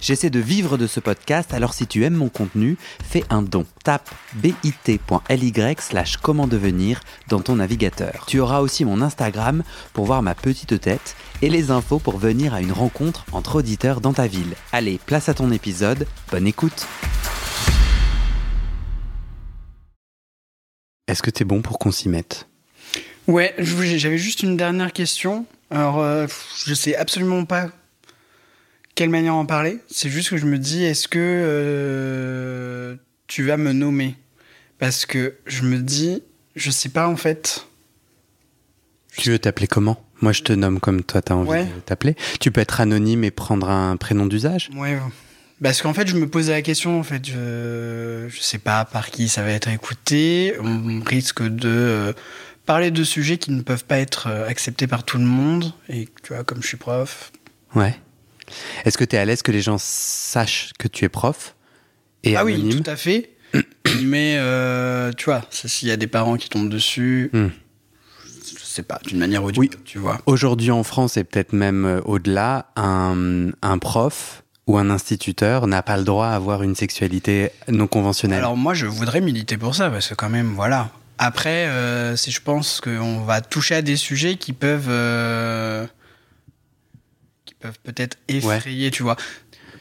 J'essaie de vivre de ce podcast, alors si tu aimes mon contenu, fais un don. Tape bit.ly slash comment devenir dans ton navigateur. Tu auras aussi mon Instagram pour voir ma petite tête et les infos pour venir à une rencontre entre auditeurs dans ta ville. Allez, place à ton épisode, bonne écoute Est-ce que t'es bon pour qu'on s'y mette? Ouais, j'avais juste une dernière question. Alors, euh, je sais absolument pas quelle manière en parler? C'est juste que je me dis, est-ce que euh, tu vas me nommer? Parce que je me dis, je sais pas en fait. Tu veux t'appeler comment? Moi, je te nomme comme toi, t'as envie de t'appeler. Tu peux être anonyme et prendre un prénom d'usage? Ouais. Parce qu'en fait, je me posais la question, en fait, je, je sais pas par qui ça va être écouté. On risque de euh, parler de sujets qui ne peuvent pas être euh, acceptés par tout le monde. Et tu vois, comme je suis prof. Ouais. Est-ce que tu es à l'aise que les gens sachent que tu es prof et Ah anonyme oui, tout à fait. Mais euh, tu vois, s'il y a des parents qui tombent dessus, Hmm. je sais pas, d'une manière audible, tu vois. Aujourd'hui en France et peut-être même euh, au-delà, un, un prof ou un instituteur n'a pas le droit à avoir une sexualité non conventionnelle. Alors moi, je voudrais militer pour ça, parce que quand même, voilà. Après, euh, si je pense qu'on va toucher à des sujets qui peuvent... euh, peuvent peut-être effrayer, tu vois.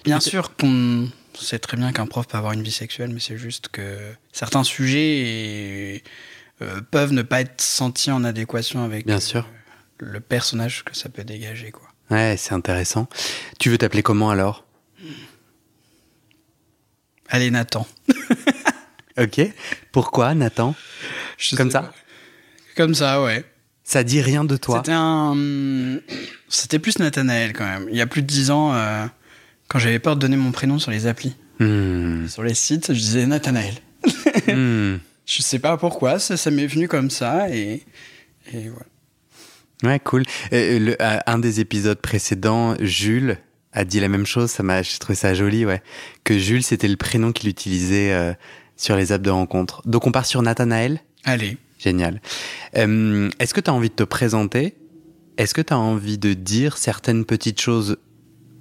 Bien sûr qu'on sait très bien qu'un prof peut avoir une vie sexuelle, mais c'est juste que certains sujets euh, peuvent ne pas être sentis en adéquation avec Bien euh, sûr. le personnage que ça peut dégager, quoi. Ouais, c'est intéressant. Tu veux t'appeler comment alors? Allez, Nathan. Ok. Pourquoi Nathan? Je Comme ça? pas. Comme ça, ouais. Ça dit rien de toi C'était un. C'était plus Nathanaël quand même. Il y a plus de 10 ans, euh, quand j'avais peur de donner mon prénom sur les applis. Hmm. Sur les sites, je disais Nathanaël. Hmm. Je sais pas pourquoi, ça, ça m'est venu comme ça et. Et voilà. Ouais, cool. Euh, le- euh, un des épisodes précédents, Jules a dit la même chose. Ça m'a, j'ai trouvé ça joli, ouais. Que Jules, c'était le prénom qu'il utilisait euh, sur les apps de rencontre. Donc on part sur Nathanaël? Allez. Génial. Euh, est-ce que tu as envie de te présenter? Est-ce que tu as envie de dire certaines petites choses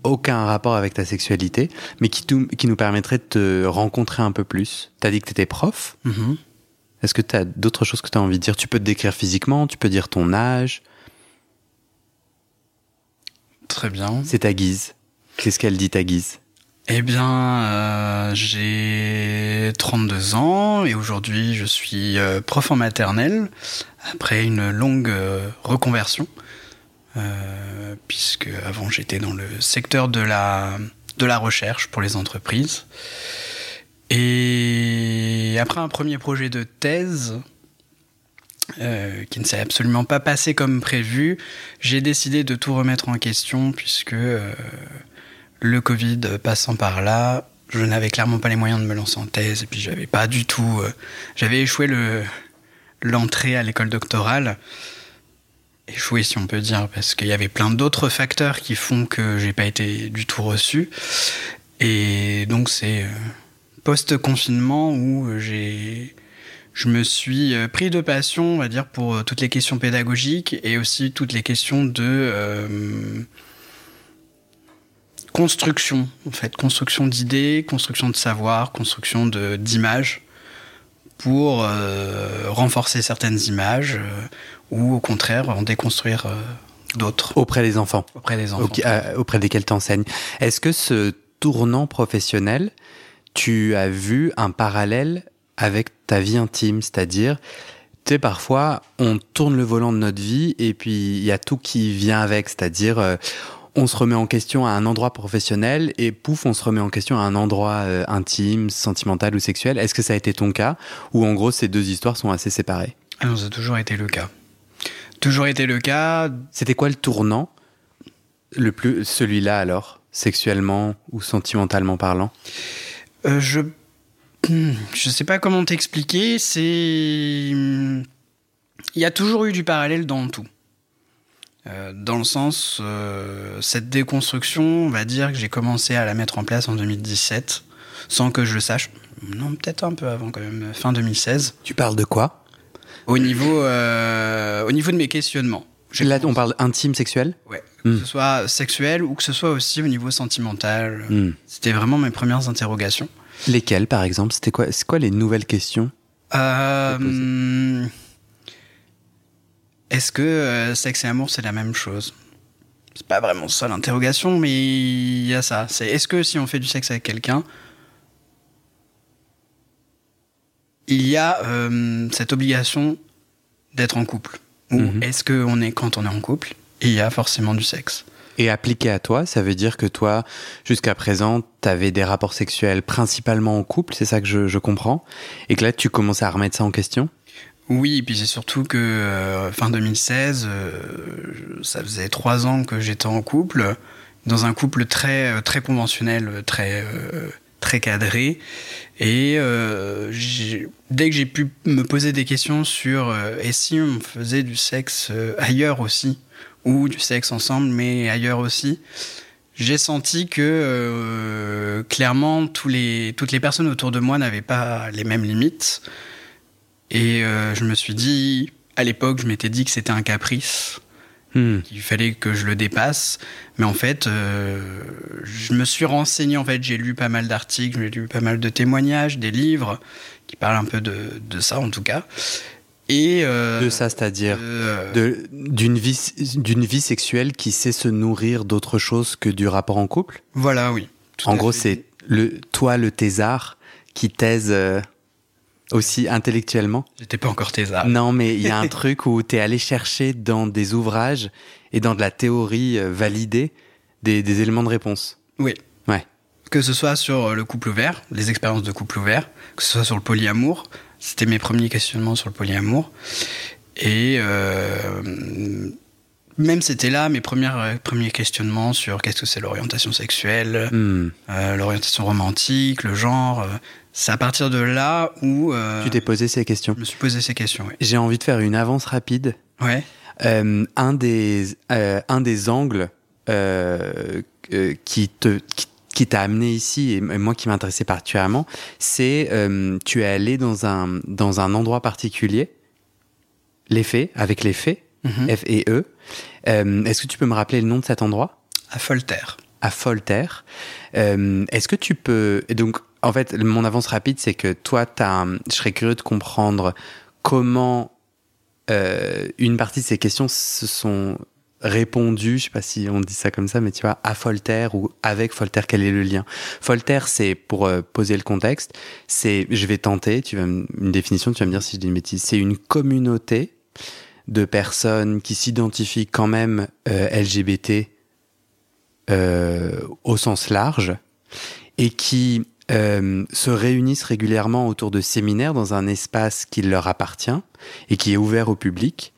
aucun rapport avec ta sexualité, mais qui, nous permettraient de te rencontrer un peu plus? T'as dit que t'étais prof. Mhm. Est-ce que tu as d'autres choses que tu as envie de dire? Tu peux te décrire physiquement, tu peux dire ton âge. Très bien. C'est ta guise. Qu'est-ce qu'elle dit ta guise? Eh bien, euh, j'ai 32 ans et aujourd'hui je suis euh, prof en maternelle après une longue euh, reconversion. Euh, puisque avant j'étais dans le secteur de la, recherche pour les entreprises. Et après un premier projet de thèse, euh, qui ne s'est absolument pas passé comme prévu, j'ai décidé de tout remettre en question puisque euh, le Covid passant par là, je n'avais clairement pas les moyens de me lancer en thèse et puis j'avais pas du tout, j'avais échoué le l'entrée à l'école doctorale, échoué si on peut dire parce qu'il y avait plein d'autres facteurs qui font que j'ai pas été du tout reçu. Et donc c'est euh, post confinement où euh, j'ai je me suis euh, pris de passion, on va dire, pour toutes les questions pédagogiques et aussi toutes les questions de construction, en fait, construction d'idées, construction de savoir, construction d'images pour euh, renforcer certaines images euh, ou au contraire en déconstruire euh, d'autres Auprès des enfants. auprès des enfants. Auprès desquels t'enseignes. Est-ce que ce tournant professionnel, tu as vu un parallèle avec ta vie intime, c'est-à-dire, tu sais, parfois, on tourne le volant de notre vie et puis il y a tout qui vient avec, c'est-à-dire, euh, on se remet en question à un endroit professionnel et pouf, on se remet en question à un endroit euh, intime, sentimental ou sexuel. Est-ce que ça a été ton cas ou en gros ces deux histoires sont assez séparées? Ah non, ça a toujours été le cas. Toujours été le cas. C'était quoi le tournant le plus celui-là alors, sexuellement ou sentimentalement parlant? Euh, je Hmm, je sais pas comment t'expliquer. C'est il y a toujours eu du parallèle dans tout. Euh, dans le sens, euh, cette déconstruction, on va dire que j'ai commencé à la mettre en place en 2017, sans que je le sache. Non, peut-être un peu avant quand même, fin 2016. Tu parles de quoi? Au niveau, euh, au niveau de mes questionnements. Là, on parle intime, sexuel? Ouais, Hmm. que ce soit sexuel ou que ce soit aussi au niveau sentimental. Hmm. C'était vraiment mes premières interrogations. Lesquelles, par exemple? C'était quoi C'est quoi les nouvelles questions Euh, C'est posé. hum, Est-ce que euh, sexe et amour c'est la même chose? C'est pas vraiment ça l'interrogation, mais il y a ça. C'est est-ce que si on fait du sexe avec quelqu'un, il y a euh, cette obligation d'être en couple? Ou Mhm. est-ce que on est quand on est en couple, il y a forcément du sexe? Et appliqué à toi, ça veut dire que toi, jusqu'à présent, t'avais des rapports sexuels principalement en couple, c'est ça que je, je comprends? Et que là, tu commences à remettre ça en question? Oui, et puis c'est surtout que euh, fin 2016, euh, ça faisait trois ans que j'étais en couple, dans un couple très euh, très conventionnel, très euh, très cadré, et euh, dès que j'ai pu me poser des questions sur euh, et si on faisait du sexe euh, ailleurs aussi, ou du sexe ensemble mais ailleurs aussi. J'ai senti que euh, clairement tous les, toutes les personnes autour de moi n'avaient pas les mêmes limites. Et euh, je me suis dit, à l'époque, je m'étais dit que c'était un caprice, Hmm. qu'il fallait que je le dépasse. Mais en fait, euh, je me suis renseigné, en fait, j'ai lu pas mal d'articles, j'ai lu pas mal de témoignages, des livres qui parlent un peu de, de ça, en tout cas. Et euh, De ça, c'est-à-dire euh, d'une vie, d'une vie sexuelle qui sait se nourrir d'autre chose que du rapport en couple? Voilà, oui. En gros, c'est le toi, le thésard, qui taise euh, aussi intellectuellement? J'étais pas encore thésard. Non, mais il y a un truc où tu es allé chercher dans des ouvrages et dans de la théorie euh, validée des, des éléments de réponse. Oui. Ouais. Que ce soit sur le couple ouvert, les expériences de couple ouvert, que ce soit sur le polyamour, c'était mes premiers questionnements sur le polyamour. Et euh, même c'était là mes premières, euh, premiers questionnements sur qu'est-ce que c'est l'orientation sexuelle, Hmm. euh, l'orientation romantique, le genre. euh, c'est à partir de là où euh, Tu t'es posé ces questions. je me suis posé ces questions. Ouais. J'ai envie de faire une avance rapide. ouais. Euh, un, des, euh, un des angles euh, euh, qui te qui, qui t'a amené ici et moi qui m'intéressait particulièrement, c'est euh, tu es allé dans un dans un endroit particulier, les faits avec les faits, Mhm. F et E. Euh, Est-ce que tu peux me rappeler le nom de cet endroit? À Foltaire. à Foltaire. Euh, Est-ce que tu peux... Donc, en fait, mon avance rapide, c'est que toi, as un- je serais curieux de comprendre comment euh, une partie de ces questions se sont répondues, je sais pas si on dit ça comme ça, mais tu vois, à Foltaire ou avec Foltaire, quel est le lien? Foltaire, c'est, pour euh, poser le contexte, c'est, je vais tenter, tu vas, une définition, tu vas me dire si je dis une bêtise, c'est une communauté de personnes qui s'identifient quand même euh, LGBT euh, au sens large et qui euh, se réunissent régulièrement autour de séminaires dans un espace qui leur appartient et qui est ouvert au public.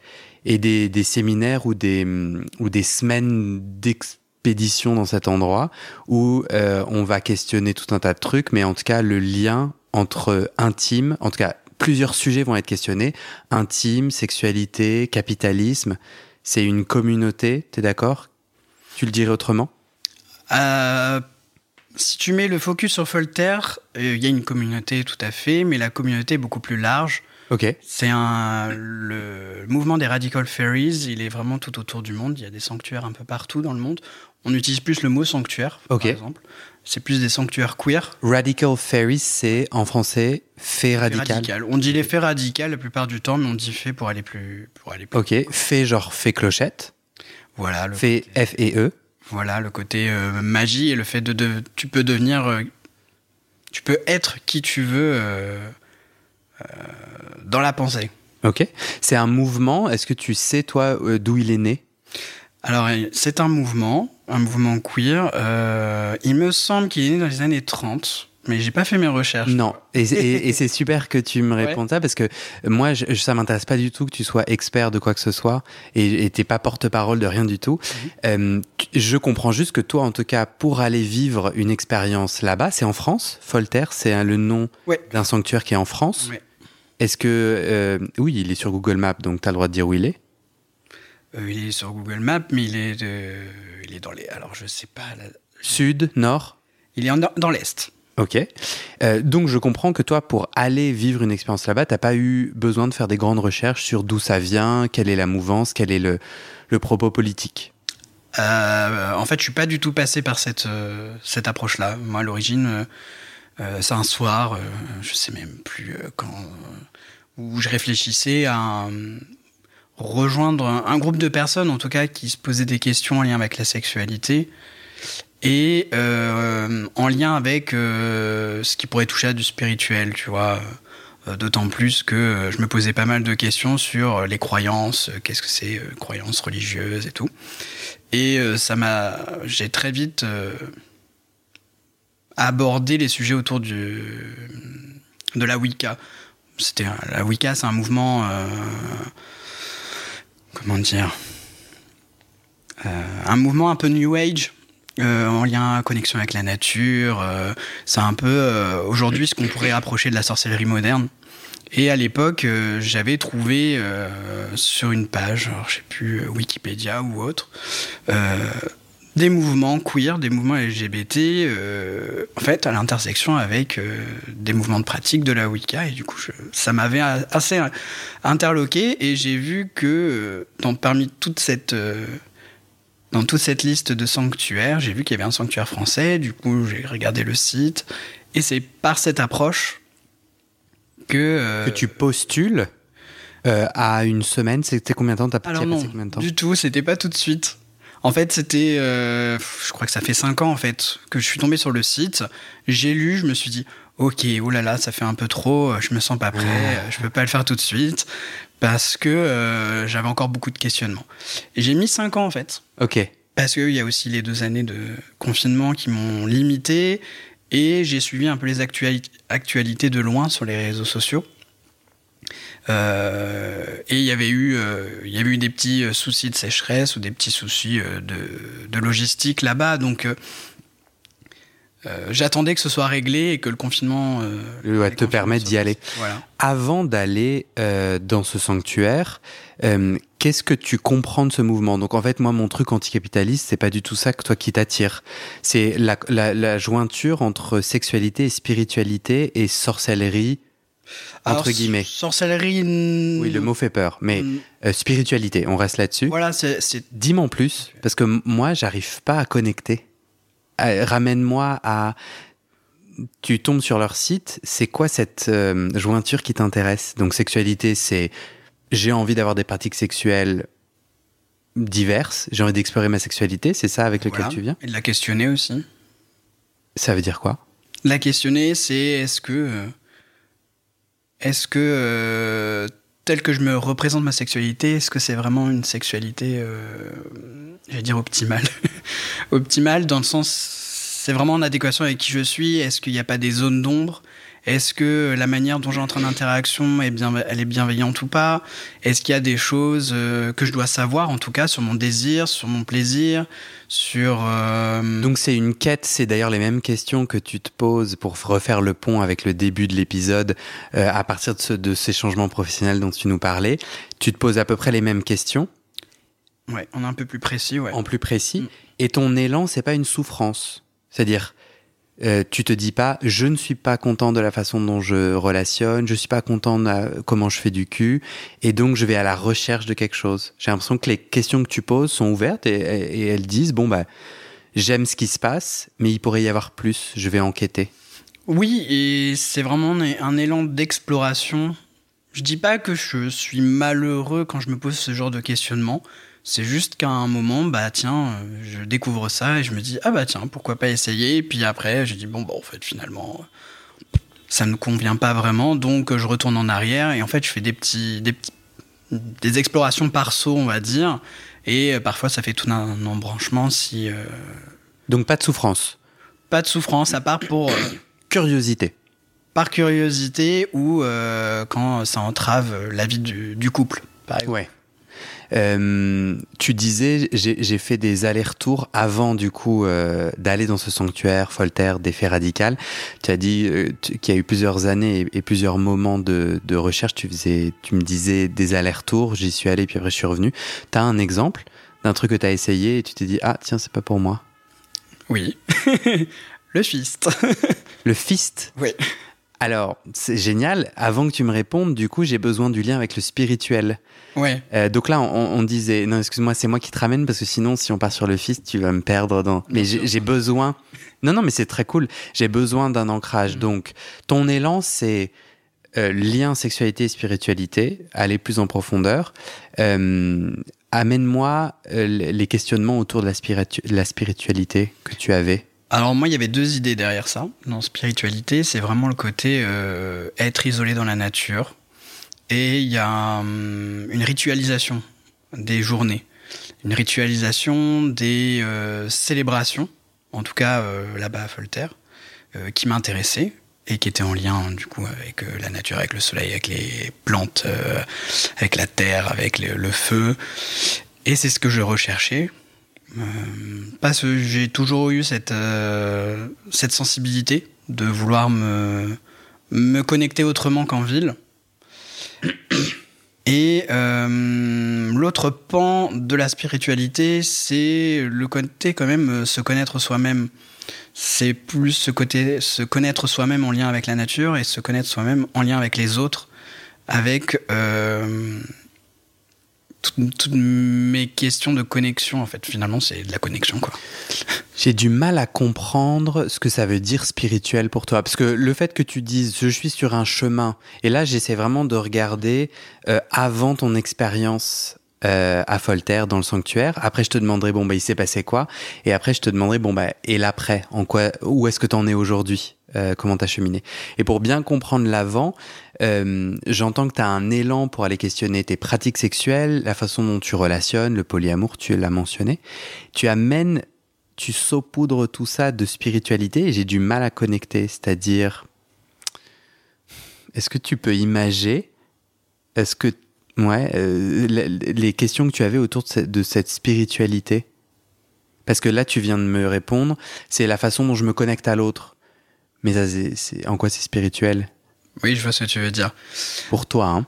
Et des, des séminaires ou des, ou des semaines d'expédition dans cet endroit où on va questionner tout un tas de trucs, mais en tout cas le lien entre intime, en tout cas plusieurs sujets vont être questionnés, intime, sexualité, capitalisme, c'est une communauté, t'es d'accord? Tu le dirais autrement? Euh, si tu mets le focus sur Foltaire, euh, il y a une communauté tout à fait, mais la communauté est beaucoup plus large. Ok. C'est un le mouvement des radical fairies, il est vraiment tout autour du monde. Il y a des sanctuaires un peu partout dans le monde. On utilise plus le mot sanctuaire, par exemple. C'est plus des sanctuaires queer. Radical Fairies, c'est en français fait radical. Radical. On dit les faits radicales la plupart du temps, mais on dit fait pour aller plus pour aller plus. Ok. Fait genre fait clochette. Voilà le Fait côté, F et E. voilà le côté euh, magie et le fait de, de tu peux devenir euh, tu peux être qui tu veux euh, dans la pensée. Ok. C'est un mouvement. Est-ce que tu sais, toi, d'où il est né? Alors, c'est un mouvement, un mouvement queer. Euh, il me semble qu'il est né dans les années 30, mais j'ai pas fait mes recherches. Non. Et, c'est- et- et c'est super que tu me Ouais. répondes ça parce que moi, je, ça m'intéresse pas du tout que tu sois expert de quoi que ce soit et t'es pas porte-parole de rien du tout. Euh, tu- je comprends juste que toi, en tout cas, pour aller vivre une expérience là-bas, c'est en France. Foltaire, c'est le nom Ouais. d'un sanctuaire qui est en France. Ouais. Est-ce que... euh, oui, il est sur Google Maps, donc tu as le droit de dire où il est. Euh, il est sur Google Maps, mais il est, de- il est dans les. Alors, je sais pas. Sud, nord? Il est en- dans l'Est. Ok. Euh, donc je comprends que toi, pour aller vivre une expérience là-bas, t'as pas eu besoin de faire des grandes recherches sur d'où ça vient, quelle est la mouvance, quel est le, le propos politique. Euh, en fait, je suis pas du tout passé par cette, euh, cette approche-là. Moi, à l'origine, euh, euh, c'est un soir, euh, je sais même plus euh, quand, euh, où je réfléchissais à euh, rejoindre un, groupe de personnes, en tout cas, qui se posaient des questions en lien avec la sexualité et euh, en lien avec euh, ce qui pourrait toucher à du spirituel, tu vois. Euh, D'autant plus que je me posais pas mal de questions sur les croyances, qu'est-ce que c'est, croyances religieuses et tout. Et ça m'a. J'ai très vite abordé les sujets autour de la Wicca. C'était la Wicca, c'est un mouvement. Comment dire Euh, Un mouvement un peu New Age. euh, en lien, connexion avec la nature. euh, c'est un peu aujourd'hui ce qu'on pourrait rapprocher de la sorcellerie moderne. Et à l'époque, j'avais trouvé sur une page, alors je sais plus, Wikipédia ou autre, des mouvements queer, des mouvements LGBT, euh, en fait, à l'intersection avec euh, des mouvements de pratique de la Wicca. Et du coup, je- ça m'avait assez interloqué. Et j'ai vu que euh, dans, parmi toute cette, euh, dans toute cette liste de sanctuaires, j'ai vu qu'il y avait un sanctuaire français. Du coup, j'ai regardé le site. Et c'est par cette approche que. euh, Que tu postules euh, à une semaine, c'était combien de temps? Alors as non, passé combien de temps? du tout, c'était pas tout de suite. En fait, c'était, euh, je crois que ça fait 5 ans en fait que je suis tombé sur le site. J'ai lu, je me suis dit, ok, oh là là, ça fait un peu trop, euh, je me sens pas prêt, euh, je peux pas le faire tout de suite parce que euh, j'avais encore beaucoup de questionnements. Et j'ai mis 5 ans en fait. Ok. Parce qu'il y a aussi les deux années de confinement qui m'ont limité et j'ai suivi un peu les actuali- actualités de loin sur les réseaux sociaux. Euh, et il y avait eu, euh, il y avait eu des petits euh, soucis de sécheresse ou des petits soucis euh, de, de logistique là-bas, donc j'attendais que ce soit réglé et que le confinement euh, Ouais, te soient d'y aller. Voilà. Avant d'aller euh, dans ce sanctuaire, qu'est-ce que tu comprends de ce mouvement? Donc en fait, moi, mon truc anticapitaliste, c'est pas du tout ça que toi qui t'attire. C'est la, la, la jointure entre sexualité et spiritualité et sorcellerie, entre guillemets. Sorcellerie. Oui, le mot fait peur, mais euh, spiritualité, on reste là-dessus. Voilà, c'est Dis-moi en plus, parce que moi, j'arrive pas à connecter. Euh, Ramène-moi à. Tu tombes sur leur site, c'est quoi cette euh, jointure qui t'intéresse? Donc, sexualité, c'est j'ai envie d'avoir des pratiques sexuelles diverses, j'ai envie d'explorer ma sexualité, c'est ça avec lequel voilà. tu viens? Et de la questionner aussi. Ça veut dire quoi? La questionner, c'est est-ce que. Est-ce que. euh, tel que je me représente ma sexualité, est-ce que c'est vraiment une sexualité. euh, J'allais dire optimale. optimale dans le sens. C'est vraiment en adéquation avec qui je suis? Est-ce qu'il n'y a pas des zones d'ombre? Est-ce que la manière dont j'entre en interaction, est bien, elle est bienveillante ou pas? Est-ce qu'il y a des choses euh, que je dois savoir, en tout cas, sur mon désir, sur mon plaisir, sur. euh, Donc c'est une quête, c'est d'ailleurs les mêmes questions que tu te poses pour refaire le pont avec le début de l'épisode euh, à partir de, ce- de ces changements professionnels dont tu nous parlais. Tu te poses à peu près les mêmes questions, Ouais, on est un peu plus précis, ouais. en plus précis, Mm. et ton élan, c'est pas une souffrance? C'est-à-dire, euh, tu te dis pas, je ne suis pas content de la façon dont je relationne, je suis pas content de comment je fais du cul, et donc je vais à la recherche de quelque chose. J'ai l'impression que les questions que tu poses sont ouvertes et, elles disent, bon bah, j'aime ce qui se passe, mais il pourrait y avoir plus, je vais enquêter. Oui, et c'est vraiment un, un élan d'exploration. Je dis pas que je suis malheureux quand je me pose ce genre de questionnement. C'est juste qu'à un moment, bah tiens, euh, je découvre ça et je me dis ah bah tiens, pourquoi pas essayer? Et puis après, je dis bon bah en fait finalement, ça ne convient pas vraiment, donc je retourne en arrière et en fait je fais des petits, des petits, des explorations par saut, on va dire. Et euh, parfois ça fait tout un embranchement si euh, Donc pas de souffrance, pas de souffrance à part pour euh, curiosité. par curiosité ou euh, quand ça entrave la vie du, du couple. Par exemple. Ouais. Euh, tu disais, j'ai fait des allers-retours avant du coup euh, d'aller dans ce sanctuaire Foltaire d'effet radical. Tu as dit euh, qu'il y a eu plusieurs années et, plusieurs moments de, de, recherche. Tu faisais, tu me disais des allers-retours. J'y suis allé puis après je suis revenu. Tu as un exemple d'un truc que tu as essayé et tu t'es dit ah tiens c'est pas pour moi? Oui, le fist. le fist? Oui. Alors, c'est génial. Avant que tu me répondes, du coup, j'ai besoin du lien avec le spirituel. Ouais. Euh, donc là, on, disait, non, excuse-moi, c'est moi qui te ramène parce que sinon, si on part sur le fils, tu vas me perdre dans. Mais j'ai besoin. Non, non, mais c'est très cool. J'ai besoin d'un ancrage. Mm. Donc, ton élan, c'est euh, lien sexualité et spiritualité, aller plus en profondeur. Euh, amène-moi les questionnements autour de la, de la spiritualité que tu avais. Alors moi, il y avait deux idées derrière ça. Dans spiritualité, c'est vraiment le côté euh, être isolé dans la nature. Et il y a hum, une ritualisation des journées, une ritualisation des euh, célébrations, en tout cas euh, là-bas à Folter, qui m'intéressait et qui était en lien du coup avec la nature, avec le soleil, avec les plantes, avec la terre, avec le feu. Et c'est ce que je recherchais euh, parce que j'ai toujours eu cette, euh, cette sensibilité de vouloir me, me connecter autrement qu'en ville. Et euh, l'autre pan de la spiritualité, c'est le côté quand même se connaître soi-même. C'est plus ce côté se connaître soi-même en lien avec la nature et se connaître soi-même en lien avec les autres, avec toutes, mes questions de connexion, en fait, finalement, c'est de la connexion, quoi. J'ai du mal à comprendre ce que ça veut dire spirituel pour toi. Parce que le fait que tu dises je suis sur un chemin, et là j'essaie vraiment de regarder euh, avant ton expérience euh, à Folter dans le sanctuaire. Après, je te demanderai bon bah il s'est passé quoi, et après je te demanderai bon bah et l'après, en quoi, où est-ce que tu en es aujourd'hui, euh, comment t'as cheminé? Et pour bien comprendre l'avant, euh, j'entends que tu as un élan pour aller questionner tes pratiques sexuelles, la façon dont tu relationnes, le polyamour, tu l'as mentionné. Tu amènes, tu saupoudres tout ça de spiritualité, et j'ai du mal à connecter, c'est-à-dire, est-ce que tu peux imager, est-ce que Ouais, euh, les questions que tu avais autour de cette, spiritualité? Parce que là, tu viens de me répondre, c'est la façon dont je me connecte à l'autre. Mais en quoi c'est spirituel? Oui, je vois ce que tu veux dire. Pour toi, hein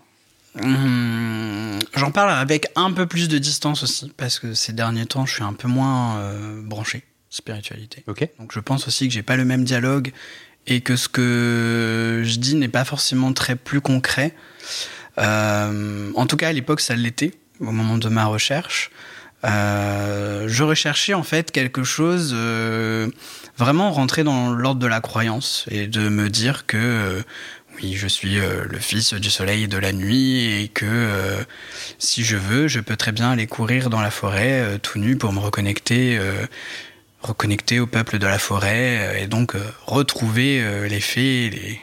mmh, J'en parle avec un peu plus de distance aussi, parce que ces derniers temps, je suis un peu moins euh, branché spiritualité. Ok. Donc je pense aussi que j'ai pas le même dialogue et que ce que je dis n'est pas forcément très plus concret. Euh, en tout cas, à l'époque, ça l'était, au moment de ma recherche. Euh, je recherchais en fait quelque chose euh, vraiment rentrer dans l'ordre de la croyance et de me dire que oui, je suis le fils du soleil et de la nuit et que si je veux, je peux très bien aller courir dans la forêt tout nu pour me reconnecter, reconnecter au peuple de la forêt et donc retrouver les fées, les,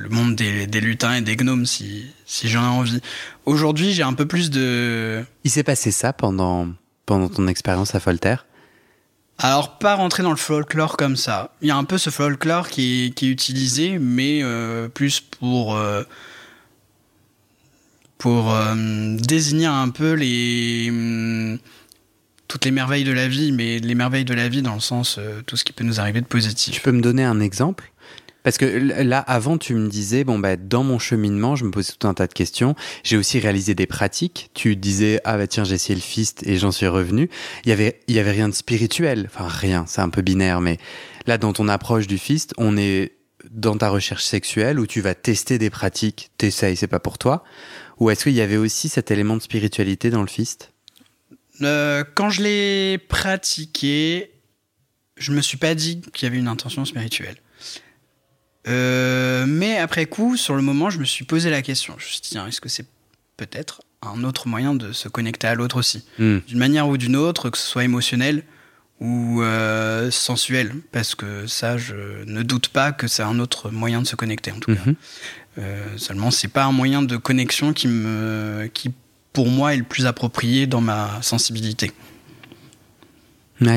le monde des, lutins et des gnomes si, si j'en ai envie. Aujourd'hui, j'ai un peu plus de. Il s'est passé ça pendant, pendant ton expérience à Folter? Alors, pas rentrer dans le folklore comme ça. Il y a un peu ce folklore qui est, utilisé, mais euh, plus pour, euh, euh, désigner un peu les, mm, toutes les merveilles de la vie, mais les merveilles de la vie dans le sens tout ce qui peut nous arriver de positif. Tu peux me donner un exemple? Parce que là, avant, tu me disais, bon, bah, dans mon cheminement, je me posais tout un tas de questions. J'ai aussi réalisé des pratiques. Tu disais, ah, bah, tiens, j'ai essayé le fist et j'en suis revenu. Il y avait, il y avait rien de spirituel. Enfin, rien. C'est un peu binaire, mais là, dans ton approche du fist, on est dans ta recherche sexuelle où tu vas tester des pratiques, t'essayes, c'est pas pour toi. Ou est-ce qu'il y avait aussi cet élément de spiritualité dans le fist? Euh, quand je l'ai pratiqué, je me suis pas dit qu'il y avait une intention spirituelle. Euh, mais après coup, sur le moment, je me suis posé la question. Je me suis dit, est-ce que c'est peut-être un autre moyen de se connecter à l'autre aussi hmm. D'une manière ou d'une autre, que ce soit émotionnel ou euh, sensuel. Parce que ça, je ne doute pas que c'est un autre moyen de se connecter, en tout cas. Mhm. Euh, seulement, c'est pas un moyen de connexion qui, me, qui, pour moi, est le plus approprié dans ma sensibilité.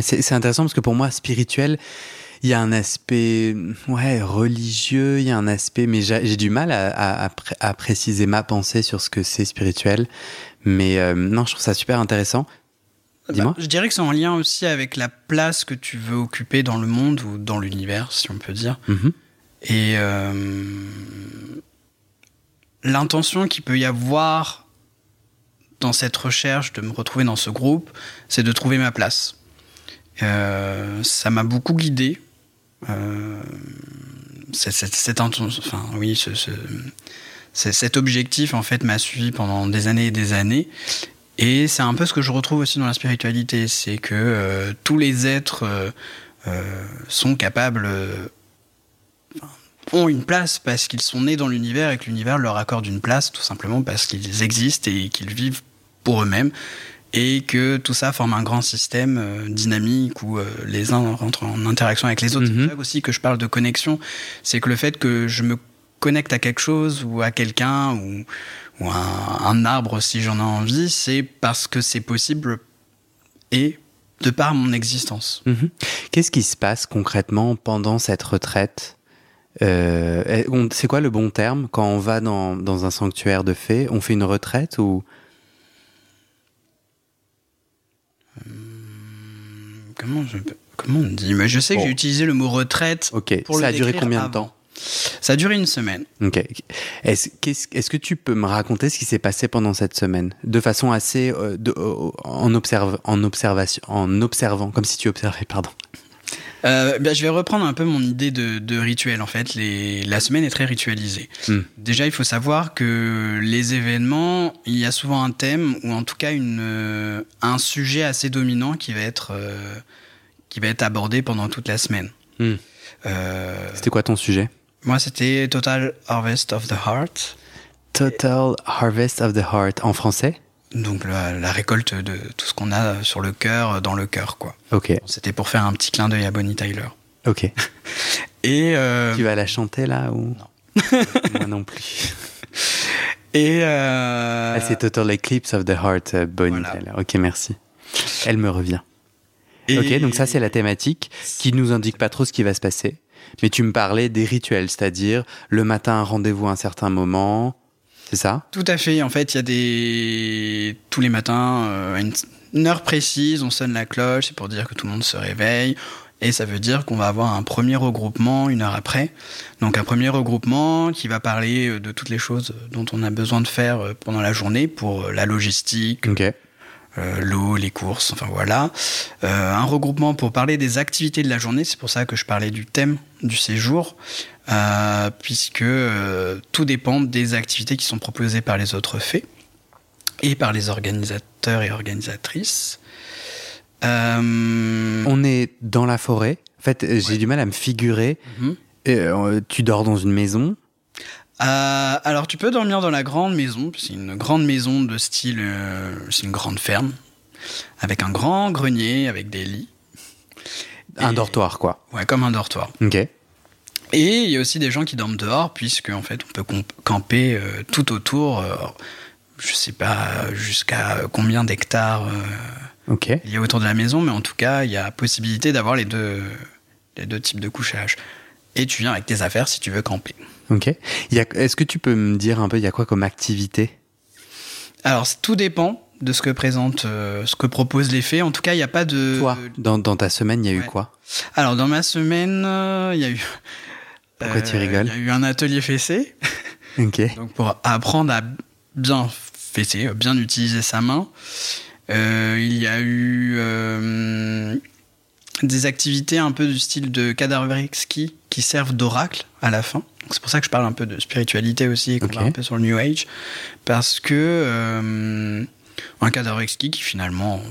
c'est intéressant parce que pour moi, spirituel, Il y a un aspect ouais, religieux, il y a un aspect, mais j'ai du mal à, à, préciser ma pensée sur ce que c'est spirituel. Mais euh, non, je trouve ça super intéressant. Dis-moi. Bah, je dirais que c'est en lien aussi avec la place que tu veux occuper dans le monde ou dans l'univers, si on peut dire. Mm-hmm. Et euh, l'intention qu'il peut y avoir dans cette recherche de me retrouver dans ce groupe, c'est de trouver ma place. Euh, ça m'a beaucoup guidé. Euh, cet objectif en fait m'a suivi pendant des années et des années. Et c'est un peu ce que je retrouve aussi dans la spiritualité, c'est que euh, tous les êtres sont capables, ont une place parce qu'ils sont nés dans l'univers et que l'univers leur accorde une place tout simplement parce qu'ils existent et qu'ils vivent pour eux-mêmes et que tout ça forme un grand système euh, dynamique où euh, les uns rentrent en interaction avec les autres. C'est ça mhm. aussi que je parle de connexion, c'est que le fait que je me connecte à quelque chose ou à quelqu'un ou, ou un, arbre si j'en ai envie, c'est parce que c'est possible et de par mon existence. Mhm. Qu'est-ce qui se passe concrètement pendant cette retraite? Euh, C'est quoi le bon terme? Quand on va dans, dans un sanctuaire de fées On fait une retraite ou comment, je, comment on dit Mais Je sais que j'ai utilisé le mot retraite. Ok, ça a duré combien de temps ça a duré une semaine. Ok. Est-ce est que tu peux me raconter ce qui s'est passé pendant cette semaine De façon assez. Euh, de, en, observe, en, observation, en observant, comme si tu observais, pardon. Euh, ben, je vais reprendre un peu mon idée de, rituel. En fait, les, la semaine est très ritualisée. Hmm. Déjà, il faut savoir que les événements, il y a souvent un thème ou en tout cas une, euh, un sujet assez dominant qui va être, euh, qui va être abordé pendant toute la semaine. Hmm. c'était quoi ton sujet? Moi, c'était Total Harvest of the Heart. Total Harvest of the Heart en français? Donc la, récolte de tout ce qu'on a sur le cœur, dans le cœur, quoi. Ok. C'était pour faire un petit clin d'œil à Bonnie Tyler. Ok. Et euh, tu vas la chanter là ou? Non. Moi non plus. Et euh... ah, c'est Total Eclipse of the Heart, euh, Bonnie Tyler. Ok, merci. Elle me revient. Ok, donc ça c'est la thématique qui nous indique pas trop ce qui va se passer. Mais tu me parlais des rituels, c'est-à-dire le matin rendez-vous à un certain moment, c'est ça? Tout à fait. En fait, il y a des. Tous les matins, euh, à une heure précise, on sonne la cloche, c'est pour dire que tout le monde se réveille. Et ça veut dire qu'on va avoir un premier regroupement une heure après. Donc un premier regroupement qui va parler euh, de toutes les choses dont on a besoin de faire euh, pendant la journée pour la logistique, l'eau, les courses, enfin voilà. un regroupement pour parler des activités de la journée, c'est pour ça que je parlais du thème du séjour. Euh, puisque euh, tout dépend des activités qui sont proposées par les autres faits et par les organisateurs et organisatrices. Euh, On est dans la forêt. En fait, j'ai du mal à me figurer. Mhm. tu dors dans une maison alors tu peux dormir dans la grande maison, c'est une grande maison de style, c'est une grande ferme, avec un grand grenier, avec des lits. Un dortoir quoi. Ouais, comme un dortoir. Ok. Et il y a aussi des gens qui dorment dehors, puisque en fait, on peut camper euh, tout autour, euh, je sais pas jusqu'à combien d'hectares euh, il y a autour de la maison, mais en tout cas, il y a possibilité d'avoir les deux, les deux types de couchage. Et tu viens avec tes affaires si tu veux camper. Ok. Est-ce que tu peux me dire un peu, il y a quoi comme activité? Alors, tout dépend de ce que présente, ce que proposent les faits. En tout cas, il n'y a pas de. Toi, dans, ta semaine, il y a eu quoi? Alors, dans ma semaine, il y a eu. Pourquoi tu rigoles? Il y a eu un atelier fessé. ok. Donc pour apprendre à bien fesser, bien utiliser sa main. Euh, il y a eu euh, des activités un peu du style de cadaveric ski qui servent d'oracle à la fin. C'est pour ça que je parle un peu de spiritualité aussi, qu'on un peu sur le New Age. Parce que euh, un cadaveric ski qui finalement.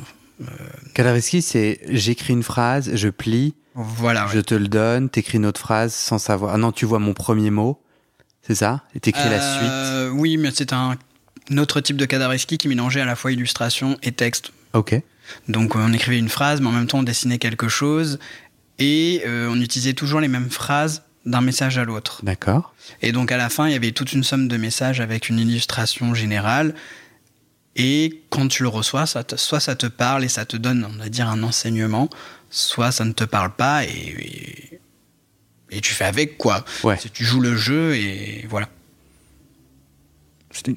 Euh, ski, c'est j'écris une phrase, je plie, voilà. Je te le donne, t'écris une autre phrase sans savoir. Ah non, tu vois mon premier mot, c'est ça Et t'écris la euh, suite Oui, mais c'est un autre type de Kadareski qui mélangeait à la fois illustration et texte. Ok. Donc on écrivait une phrase, mais en même temps on dessinait quelque chose. Et euh, on utilisait toujours les mêmes phrases d'un message à l'autre. D'accord. Et donc à la fin, il y avait toute une somme de messages avec une illustration générale. Et quand tu le reçois, ça soit ça te parle et ça te donne, on va dire, un enseignement, soit ça ne te parle pas et, et tu fais avec quoi. Ouais. Tu joues le jeu et voilà.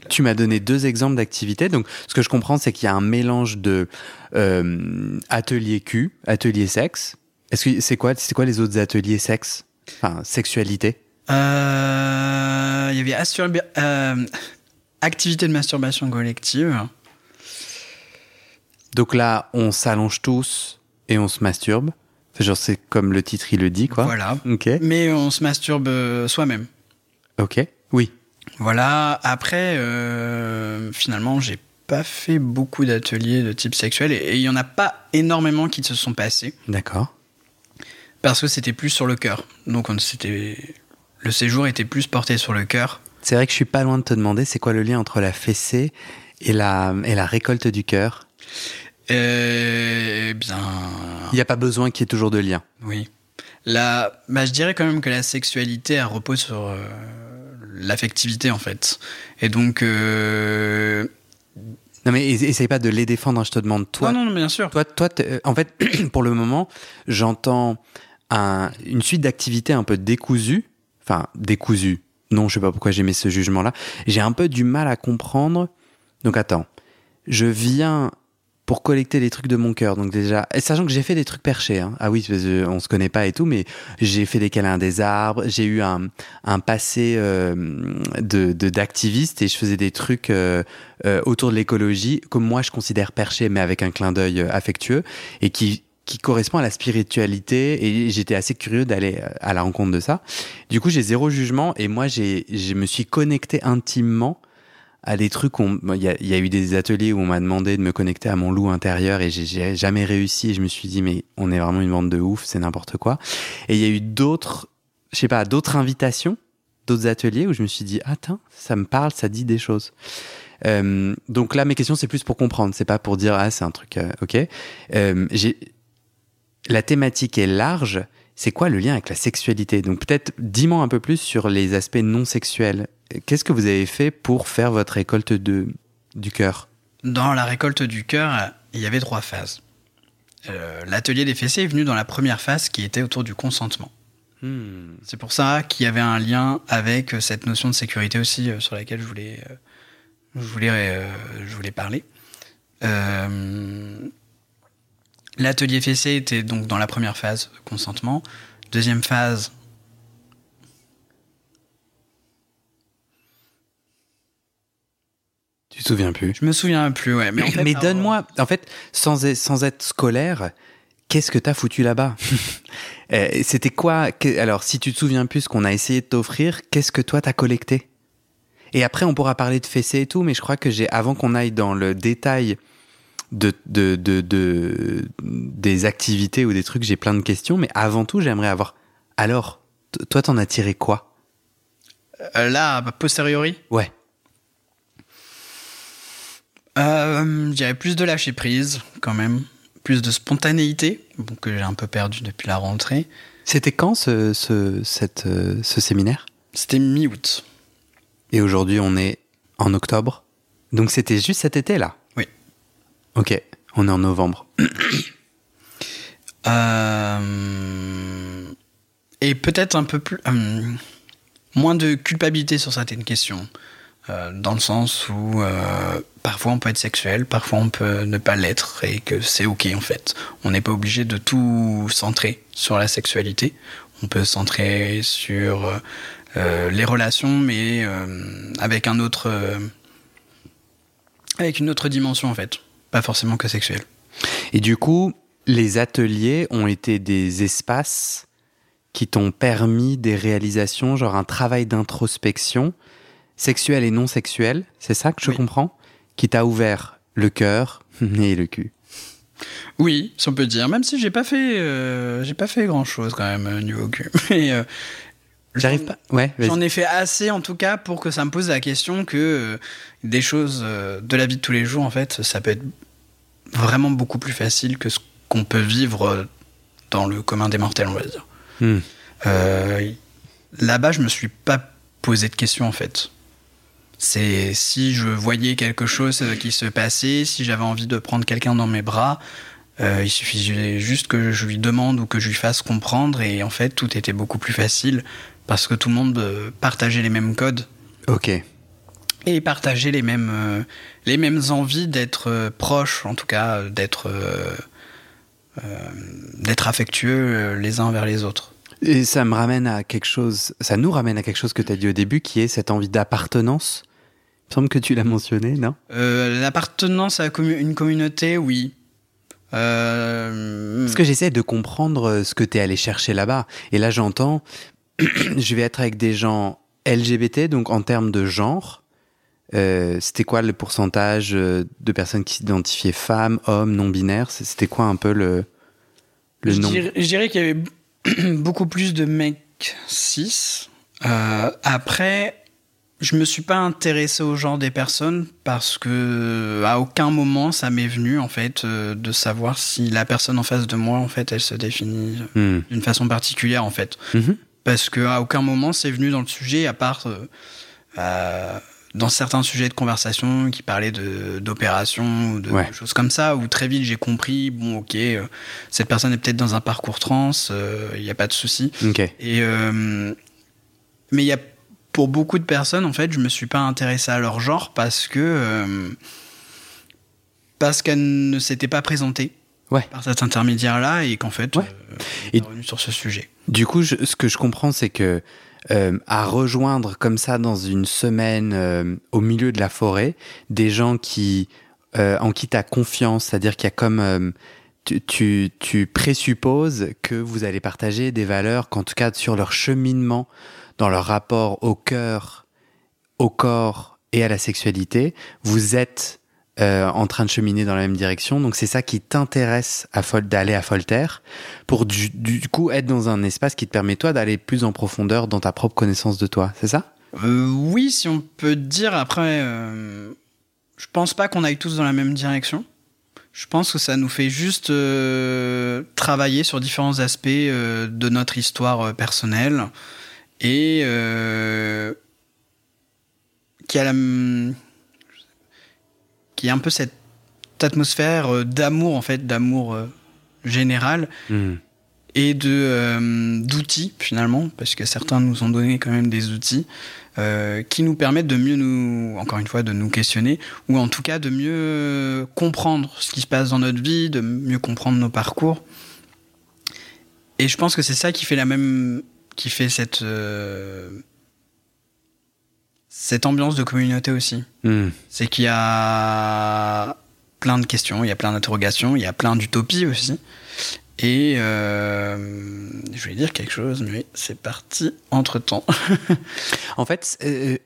Tu m'as donné deux exemples d'activités. Donc, ce que je comprends, c'est qu'il y a un mélange de euh, atelier cul, atelier sexe. Est-ce que c'est quoi, c'est quoi les autres ateliers sexe? Enfin, sexualité. Euh, Il y avait euh, activité de masturbation collective. Donc là, on s'allonge tous et on se masturbe. Genre, c'est comme le titre il le dit, quoi. Voilà. Ok. Mais on se masturbe euh, soi-même. Ok. Oui. Voilà. Après, euh, finalement, j'ai pas fait beaucoup d'ateliers de type sexuel et et il y en a pas énormément qui se sont passés D'accord. Parce que c'était plus sur le cœur. Donc on le séjour était plus porté sur le cœur. C'est vrai que je suis pas loin de te demander, c'est quoi le lien entre la fessée et la, et la récolte du cœur? Eh bien, Il n'y a pas besoin qu'il y ait toujours de lien. oui. La, bah, je dirais quand même que la sexualité elle repose sur euh, l'affectivité en fait. Et donc, euh, Non mais es- essaye pas de les défendre, hein, je te demande toi. non, non, bien sûr. Toi, toi euh, en fait, pour le moment, j'entends un- une suite d'activités un peu décousues. Enfin, décousues. Non, je sais pas pourquoi j'ai mis ce jugement-là. J'ai un peu du mal à comprendre. Donc attends, je viens pour collecter les trucs de mon cœur. Donc déjà, et sachant que j'ai fait des trucs perchés. hein. Ah oui, parce que on se connaît pas et tout, mais j'ai fait des câlins des arbres. J'ai eu un, un passé euh, de de- d'activiste et je faisais des trucs euh, euh, autour de l'écologie que moi je considère perché, mais avec un clin d'œil euh, affectueux et qui qui correspond à la spiritualité et j'étais assez curieux d'aller euh, à la rencontre de ça. Du coup, j'ai zéro jugement et moi j'ai je me suis connecté intimement à des trucs il y, a, y a eu des ateliers où on m'a demandé de me connecter à mon loup intérieur et j'ai- j'ai jamais réussi et je me suis dit mais on est vraiment une bande de ouf, c'est n'importe quoi. Et il y a eu d'autres je sais pas, d'autres invitations, d'autres ateliers où je me suis dit attends, ça me parle, ça dit des choses. Euh, donc là, mes questions, c'est plus pour comprendre, c'est pas pour dire ah c'est un truc, euh, ok. Euh, j'ai la thématique est large. C'est quoi le lien avec la sexualité? Donc peut-être dis-moi un peu plus sur les aspects non sexuels. Qu'est-ce que vous avez fait pour faire votre récolte de du cœur? Dans la récolte du cœur, il y avait trois phases. Euh, L'atelier des fessées est venu dans la première phase qui était autour du consentement. C'est pour ça qu'il y avait un lien avec euh, cette notion de sécurité aussi euh, sur laquelle je voulais, euh, je voulais, je voulais parler. Euh, L'atelier fessé était donc dans la première phase, consentement. Deuxième phase, Tu te souviens plus? Je me souviens plus, ouais. Mais, en fait, Mais alors, donne-moi, en fait, sans, être- sans être scolaire, qu'est-ce que t'as foutu là-bas? Euh, C'était quoi que- Alors, si tu te souviens plus ce qu'on a essayé de t'offrir, qu'est-ce que toi t'as collecté? Et après, on pourra parler de fessées et tout, mais je crois que j'ai, avant qu'on aille dans le détail de, de, de, de- des activités ou des trucs, j'ai plein de questions, mais avant tout, j'aimerais avoir. Alors, toi, t'en as tiré quoi? Euh, là, a posteriori, Ouais. Euh, je dirais plus de lâcher prise, quand même. Plus de spontanéité, bon, que j'ai un peu perdu depuis la rentrée. C'était quand ce, ce, cette, euh, ce séminaire? C'était mi-août. Et aujourd'hui, on est en octobre. Donc c'était juste cet été là? Oui. Ok, on est en novembre. Euh, et peut-être un peu plus. euh, moins de culpabilité sur certaines questions. Euh, dans le sens où euh, parfois on peut être sexuel, parfois on peut ne pas l'être et que c'est ok en fait. On n'est pas obligé de tout centrer sur la sexualité. On peut centrer sur les relations, mais avec un autre, avec une autre dimension en fait, pas forcément que sexuelle. Et du coup, les ateliers ont été des espaces qui t'ont permis des réalisations, genre un travail d'introspection sexuel et non sexuel, c'est ça que je Oui. comprends Qui t'a ouvert le cœur et le cul. Oui, si on peut dire. Même si j'ai pas fait, euh, j'ai pas fait grand chose quand même euh, niveau cul. Mais euh, J'arrive pas Ouais. J'en ai fait assez en tout cas pour que ça me pose la question que euh, des choses de la vie de tous les jours en fait, ça peut être vraiment beaucoup plus facile que ce qu'on peut vivre dans le commun des mortels, on va dire. Hmm. Euh, Là-bas, je me suis pas posé de questions en fait. C'est si je voyais quelque chose qui se passait, si j'avais envie de prendre quelqu'un dans mes bras, Euh, il suffisait juste que je lui demande ou que je lui fasse comprendre et en fait tout était beaucoup plus facile parce que tout le monde euh, partageait les mêmes codes. Ok. Et partageait les mêmes, euh, les mêmes envies d'être proches, en tout cas d'être d'être affectueux les uns vers les autres. Et ça me ramène à quelque chose, ça nous ramène à quelque chose que tu as dit au début qui est cette envie d'appartenance. Il me semble que tu l'as mentionné, non? L'appartenance à une communauté, oui. Euh... Parce que j'essaie de comprendre euh, ce que tu es allé chercher là-bas. Et là, j'entends, je vais être avec des gens LGBT, donc en termes de genre. Euh, c'était quoi le pourcentage euh, de personnes qui s'identifiaient femmes, hommes, non-binaires? C'était quoi un peu le, le je nom? dirais, Je dirais qu'il y avait beaucoup plus de mecs cis. Euh, après, je me suis pas intéressé au genre des personnes parce que à aucun moment ça m'est venu en fait de savoir si la personne en face de moi en fait elle se définit hmm. d'une façon particulière en fait mhm. parce que à aucun moment c'est venu dans le sujet à part euh, dans certains sujets de conversation qui parlaient d'opérations ou de choses comme ça où très vite j'ai compris bon ok cette personne est peut-être dans un parcours trans il n'y a pas de souci et mais il y a pour beaucoup de personnes, en fait, je me suis pas intéressé à leur genre parce que euh, parce qu'elles ne s'étaient pas présentées par cet intermédiaire-là et qu'en fait, ouais. euh, est revenu sur ce sujet. Du coup, ce que je comprends, c'est que euh, à rejoindre comme ça dans une semaine euh, au milieu de la forêt des gens qui en qui tu as confiance, c'est-à-dire qu'il y a comme tu, tu, tu, présupposes que vous allez partager des valeurs qu'en tout cas sur leur cheminement dans leur rapport au cœur, au corps et à la sexualité, vous êtes euh, en train de cheminer dans la même direction. Donc c'est ça qui t'intéresse à d'aller à Voltaire pour du, coup être dans un espace qui te permet toi d'aller plus en profondeur dans ta propre connaissance de toi. C'est ça? Euh, Oui, si on peut dire. Après, euh, je pense pas qu'on aille tous dans la même direction. Je pense que ça nous fait juste travailler sur différents aspects de notre histoire personnelle et qui a la, qui a un peu cette atmosphère euh, d'amour en fait, d'amour euh, général hmm. et de d'outils finalement, parce que certains nous ont donné quand même des outils qui nous permettent de mieux nous, encore une fois, de nous questionner ou en tout cas de mieux comprendre ce qui se passe dans notre vie, de mieux comprendre nos parcours. Et je pense que c'est ça qui fait la même qui fait cette euh, cette ambiance de communauté aussi. Hmm. C'est qu'il y a plein de questions, il y a plein d'interrogations, il y a plein d'utopies aussi. Et euh, je voulais dire quelque chose, mais c'est parti entre temps. en fait, euh,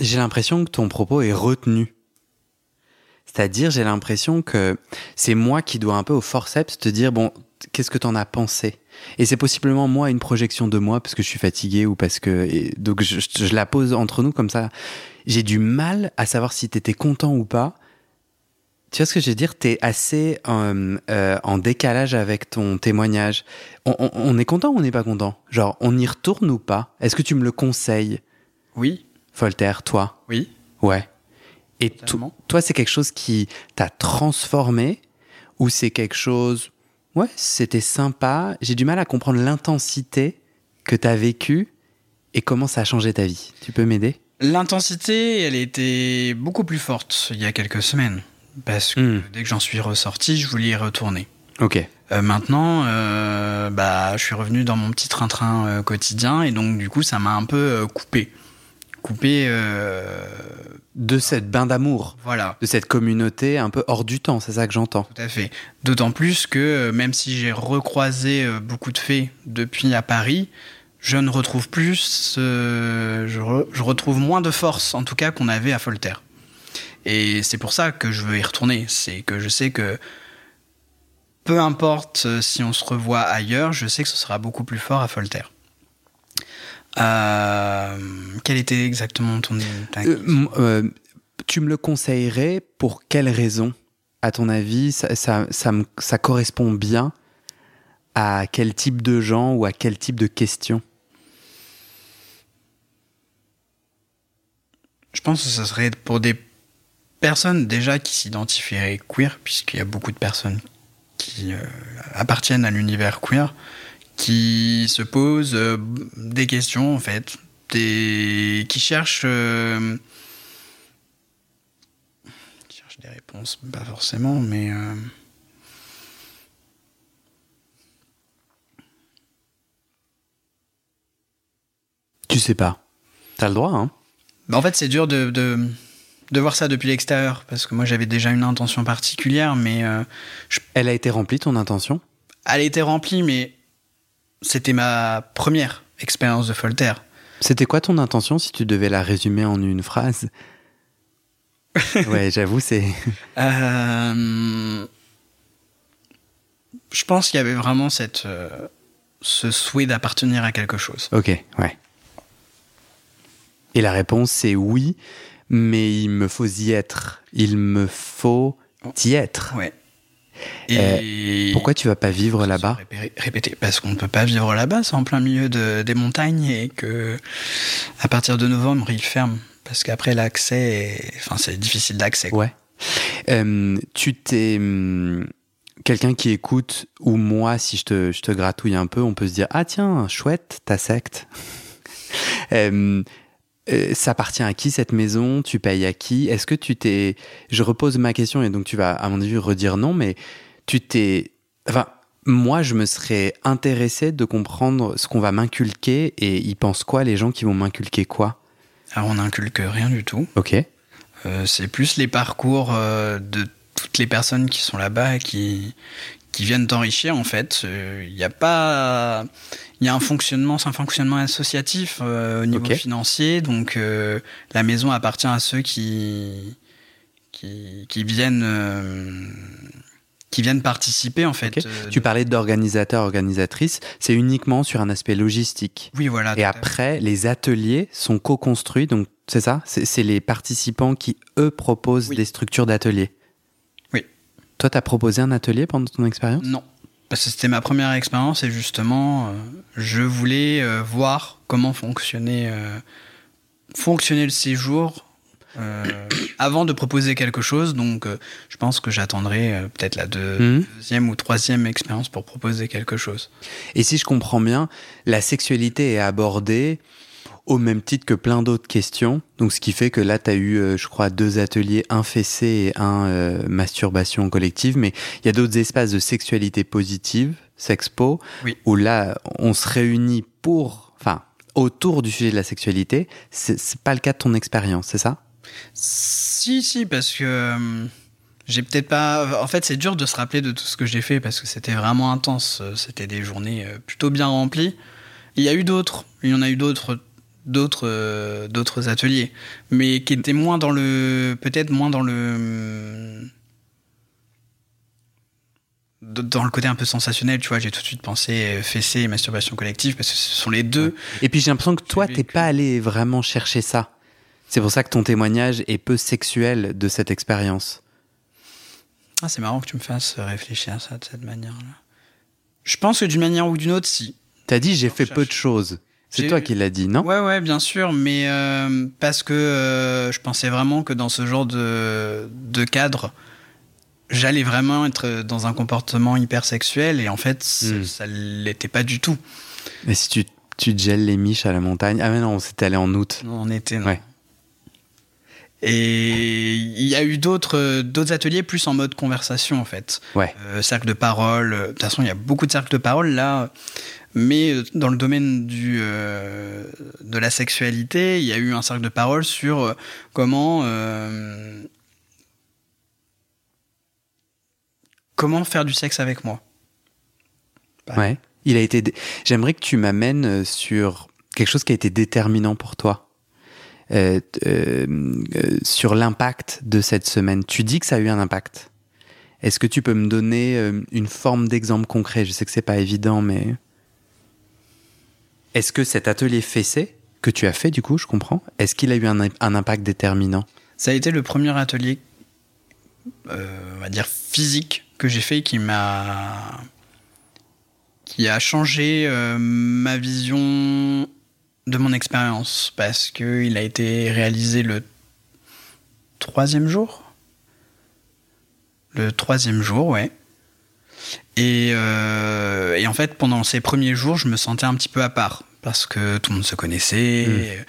j'ai l'impression que ton propos est retenu. C'est-à-dire, j'ai l'impression que c'est moi qui dois un peu au forceps te dire bon, qu'est-ce que tu en as pensé? Et c'est possiblement moi une projection de moi parce que je suis fatigué ou parce que donc je, je, la pose entre nous comme ça. J'ai du mal à savoir si t'étais content ou pas. Tu vois ce que je veux dire? T'es assez euh, euh, en décalage avec ton témoignage. On, on, on est content ou on n'est pas content? Genre, on y retourne ou pas? Est-ce que tu me le conseilles? Oui. Voltaire, toi? Oui. Ouais. Et toi, c'est quelque chose qui t'a transformé ou c'est quelque chose Ouais, c'était sympa. J'ai du mal à comprendre l'intensité que tu as vécue et comment ça a changé ta vie. Tu peux m'aider? L'intensité, elle était beaucoup plus forte il y a quelques semaines. Parce que hmm. dès que j'en suis ressorti, je voulais y retourner. Ok. Euh, maintenant, euh, bah, je suis revenu dans mon petit train-train euh, quotidien et donc du coup, ça m'a un peu coupé. Coupé de cette bain d'amour, voilà. de cette communauté un peu hors du temps, c'est ça que j'entends. Tout à fait. D'autant plus que euh, même si j'ai recroisé euh, beaucoup de faits depuis à Paris, je ne retrouve plus, je, retrouve moins de force, en tout cas, qu'on avait à Voltaire. Et c'est pour ça que je veux y retourner. C'est que je sais que peu importe euh, si on se revoit ailleurs, je sais que ce sera beaucoup plus fort à Voltaire. Euh, quel était exactement ton... Euh, euh, tu me le conseillerais pour quelle raison À ton avis, ça, ça, ça, ça, correspond bien à quel type de gens ou à quel type de questions? Je pense que ce serait pour des personnes déjà qui s'identifieraient queer, puisqu'il y a beaucoup de personnes qui qui appartiennent à l'univers queer, qui se posent des questions en fait, des... qui cherchent des réponses, pas forcément, mais Tu sais pas. T'as le droit, hein. Bah, En fait, c'est dur de, de, voir ça depuis l'extérieur, parce que moi j'avais déjà une intention particulière, mais... Euh, Elle a été remplie, ton intention? Elle a été remplie, mais c'était ma première expérience de Folter. C'était quoi ton intention si tu devais la résumer en une phrase? Ouais, j'avoue, c'est... Euh, je pense qu'il y avait vraiment cette, euh, ce souhait d'appartenir à quelque chose. Ok, ouais. Et la réponse c'est oui, mais il me faut y être. Il me faut y être. Ouais. Et pourquoi tu vas pas vivre là-bas Répéter, parce qu'on ne peut pas vivre là-bas, c'est en plein milieu de, des montagnes et que à partir de novembre ils ferment parce qu'après l'accès, enfin c'est difficile d'accès. Ouais. Euh, tu t'es hum, quelqu'un qui écoute ou moi si je te, je te gratouille un peu, on peut se dire ah tiens chouette ta secte. euh, euh, ça appartient à qui cette maison? Tu payes à qui? Est-ce que tu t'es... Je repose ma question et donc tu vas, à mon avis, redire non, mais tu t'es... Enfin, moi, je me serais intéressé de comprendre ce qu'on va m'inculquer et ils pensent quoi les gens qui vont m'inculquer quoi? Alors, on n'inculque rien du tout. Ok. Euh, c'est plus les parcours euh, de toutes les personnes qui sont là-bas qui, qui viennent t'enrichir en fait. Il n'y a pas il y a un fonctionnement, c'est un fonctionnement associatif euh, au niveau financier, donc euh, la maison appartient à ceux qui qui, qui viennent euh, qui viennent participer en fait. tu parlais d'organisateurs, organisatrices, c'est uniquement sur un aspect logistique. Oui, voilà. Et après, les ateliers sont co-construits, donc c'est ça? C'est les participants qui, eux, proposent des structures d'ateliers. Toi, tu as proposé un atelier pendant ton expérience? Non. Parce que c'était ma première expérience et justement, euh, je voulais euh, voir comment fonctionnait, euh, fonctionnait le séjour avant de proposer quelque chose. Donc, je pense que j'attendrai peut-être la mhm. deuxième ou troisième expérience pour proposer quelque chose. Et si je comprends bien, la sexualité est abordée au même titre que plein d'autres questions. Donc, ce qui fait que là, tu as eu, euh, je crois, deux ateliers, un fessé et un euh, masturbation collective. Mais il y a d'autres espaces de sexualité positive, Sexpo, où là, on se réunit pour, enfin, autour du sujet de la sexualité. C'est pas le cas de ton expérience, c'est ça? Si, si, parce que euh, j'ai peut-être pas. En fait, c'est dur de se rappeler de tout ce que j'ai fait parce que c'était vraiment intense. C'était des journées plutôt bien remplies. Il y a eu d'autres. Il y en a eu d'autres d'autres euh, d'autres ateliers, mais qui étaient moins dans le peut-être moins dans le dans le côté un peu sensationnel, tu vois, j'ai tout de suite pensé fessé et masturbation collective parce que ce sont les deux. Et puis j'ai l'impression que toi, t'es pas allé vraiment chercher ça. C'est pour ça que ton témoignage est peu sexuel de cette expérience. Ah, c'est marrant que tu me fasses réfléchir à ça de cette manière-là. Je pense que d'une manière ou d'une autre, si. T'as dit j'ai fait peu de choses. C'est toi qui l'as dit, non? Ouais, ouais, bien sûr, mais euh, parce que euh, je pensais vraiment que dans ce genre de, de cadre, j'allais vraiment être dans un comportement hypersexuel et en fait, hmm. ça l'était pas du tout. Mais si tu, tu gèles les miches à la montagne? Ah, mais non, on s'était allé en août. Non, en été, non. Ouais. Et il y a eu d'autres d'autres ateliers plus en mode conversation en fait. Ouais. Euh, cercle de parole. De toute façon, il y a beaucoup de cercles de parole là. Mais euh, dans le domaine euh, de la sexualité, il y a eu un cercle de parole sur euh, comment, comment faire du sexe avec moi. Ouais. Il a été. J'aimerais que tu m'amènes sur quelque chose qui a été déterminant pour toi. sur l'impact de cette semaine. Tu dis que ça a eu un impact. Est-ce que tu peux me donner une forme d'exemple concret? Je sais que c'est pas évident, mais. Est-ce que cet atelier fessé que tu as fait, du coup, je comprends, est-ce qu'il a eu un, impact déterminant? Ça a été le premier atelier, euh, on va dire physique, que j'ai fait qui m'a. qui a changé euh, ma vision de mon expérience. Parce qu'il a été réalisé le troisième jour? Le troisième jour, ouais. Et, euh, et, en fait, pendant ces premiers jours, je me sentais un petit peu à part parce que tout le monde se connaissait. Mm.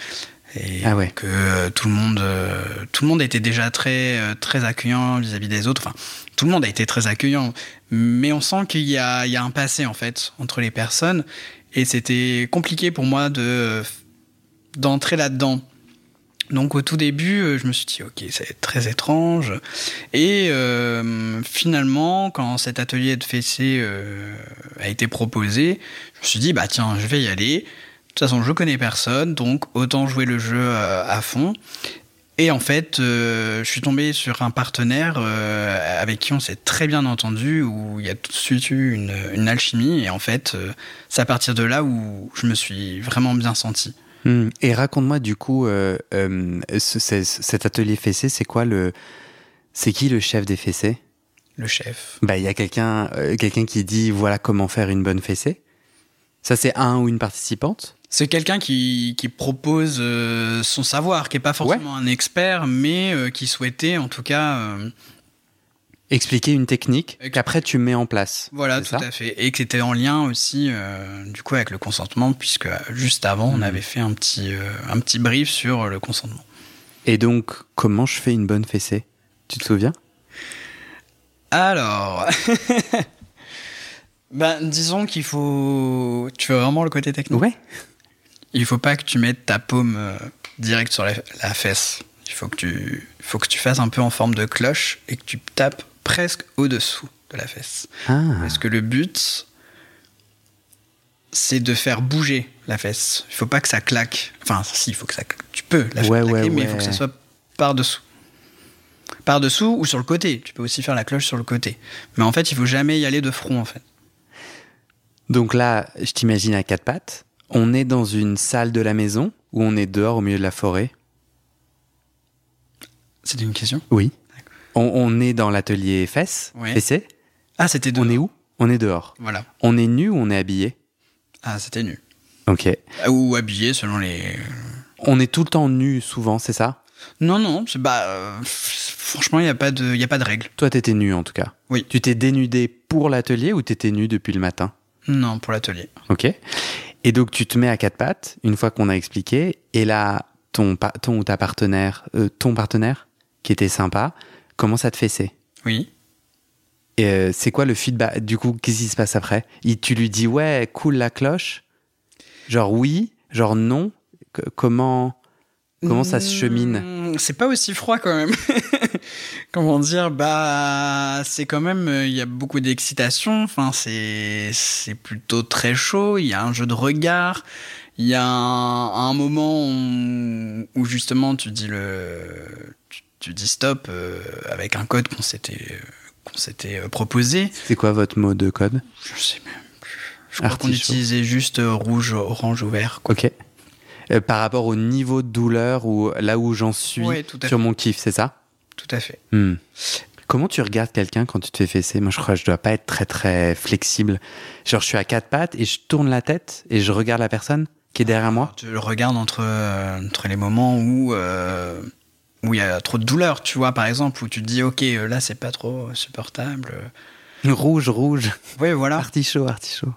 Et Ah ouais. que tout le monde, euh, tout le monde était déjà très, euh, très accueillant vis-à-vis des autres. Enfin, tout le monde a été très accueillant, mais on sent qu'il y y a un passé en fait entre les personnes, et c'était compliqué pour moi de d'entrer là-dedans. Donc au tout début, euh, je me suis dit ok, c'est très étrange. Et euh, finalement, quand cet atelier de fessé euh, a été proposé, je me suis dit bah tiens, je vais y aller. De toute façon, je connais personne, donc autant jouer le jeu à fond. Et en fait, je suis tombé sur un partenaire avec qui on s'est très bien entendu, où il y a tout de suite eu une, alchimie. Et en fait, c'est à partir de là où je me suis vraiment bien senti. Hmm. Et raconte-moi du coup, euh, euh, ce- ce- cet atelier fessé, c'est quoi le. C'est qui le chef des fessés? Le chef. Bah, il y a quelqu'un euh, quelqu'un qui dit voilà comment faire une bonne fessée. Ça, c'est un ou une participante? C'est quelqu'un qui, qui propose son savoir, qui n'est pas forcément un expert, mais qui souhaitait en tout cas. Expliquer une technique qu'après tu mets en place. Voilà, tout à fait. Et que c'était en lien aussi, euh, du coup, avec le consentement, puisque euh, juste avant, on Mhm. avait fait un petit, euh, un petit brief sur le consentement. Et donc, comment je fais une bonne fessée? Tu te souviens? Alors, ben, disons qu'il faut. Tu veux vraiment le côté technique? Ouais. Il faut pas que tu mettes ta paume euh, direct sur la, la fesse. Il faut que tu, il faut que tu fasses un peu en forme de cloche et que tu tapes presque au-dessous de la fesse. Ah. Parce que le but, c'est de faire bouger la fesse. Il faut pas que ça claque. Enfin, si, il faut que ça claque. Tu peux la faire Ouais, claquer, ouais, mais il faut que ça soit par-dessous. Par-dessous ou sur le côté. Tu peux aussi faire la cloche sur le côté. Mais en fait, il faut jamais y aller de front, en fait. Donc là, je t'imagine à quatre pattes. On est dans une salle de la maison ou on est dehors au milieu de la forêt? C'était une question? Oui. On, on est dans l'atelier fesses, Ouais. fessé. Ah, c'était On dehors. est où? On est dehors. Voilà. On est nu ou on est habillé? Ah, c'était nu. Ok. Ah, Ou habillé selon les. On est tout le temps nu souvent, c'est ça? Non, non. c'est- Bah, euh, franchement, il n'y a pas de, y a pas de règle. Toi, t'étais nu en tout cas. Oui. Tu t'es dénudé pour l'atelier ou t'étais nu depuis le matin? Non, pour l'atelier. Ok. Et donc tu te mets à quatre pattes une fois qu'on a expliqué, et là ton ton ou ta partenaire, euh, ton partenaire qui était sympa, commence à te fesser. Oui. Et euh, c'est quoi le feedback? Du coup, qu'est-ce qui se passe après? Il- Tu lui dis ouais, cool la cloche? Genre oui, genre non? C- comment comment ça se chemine? Mmh, C'est pas aussi froid quand même. Comment dire? Bah, c'est quand même. euh, Il y a beaucoup d'excitation. Enfin, c'est c'est plutôt très chaud. Il y a un jeu de regard. Il y a un, un moment où, où justement tu dis le tu, dis stop euh, avec un code qu'on s'était qu'on s'était euh, proposé. C'est quoi votre mot de code? Je sais même plus. Je crois qu'on utilisait juste euh, rouge, orange ou vert. quoi. Ok. Euh, par rapport au niveau de douleur ou là où j'en suis Ouais, tout à sur fait. mon kiff, c'est ça? Tout à fait. Hmm. Comment tu regardes quelqu'un quand tu te fais fesser? Moi, je crois que je dois pas être très très flexible. Genre, je suis à quatre pattes et je tourne la tête et je regarde la personne qui est derrière moi. Tu le regardes entre, euh, entre les moments où où il y a trop de douleur, tu vois, par exemple, où tu te dis, ok, euh, là, c'est pas trop supportable. Rouge, rouge, Oui, voilà. artichaut, artichaut.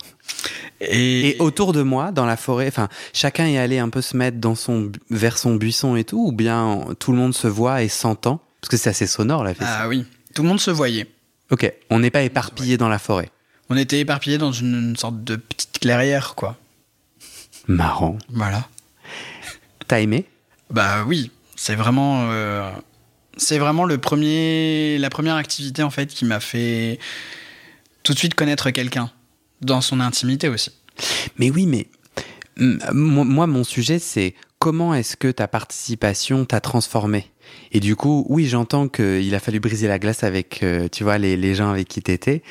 Et, Et autour de moi, dans la forêt, enfin, chacun est allé un peu se mettre dans son, vers son buisson et tout, ou bien tout le monde se voit et s'entend? Parce que c'est assez sonore la fesse. ah oui, tout le monde se voyait. Ok, on n'est pas éparpillé dans la forêt. On était éparpillés dans une, une sorte de petite clairière, quoi. Marrant. Voilà. T'as aimé? Bah oui, c'est vraiment, euh, c'est vraiment le premier, la première activité en fait qui m'a fait tout de suite connaître quelqu'un dans son intimité aussi. Mais oui, mais moi, mon sujet, c'est comment est-ce que ta participation t'a transformé? Et du coup, oui, j'entends qu'il a fallu briser la glace avec, euh, tu vois, les, gens avec qui t'étais.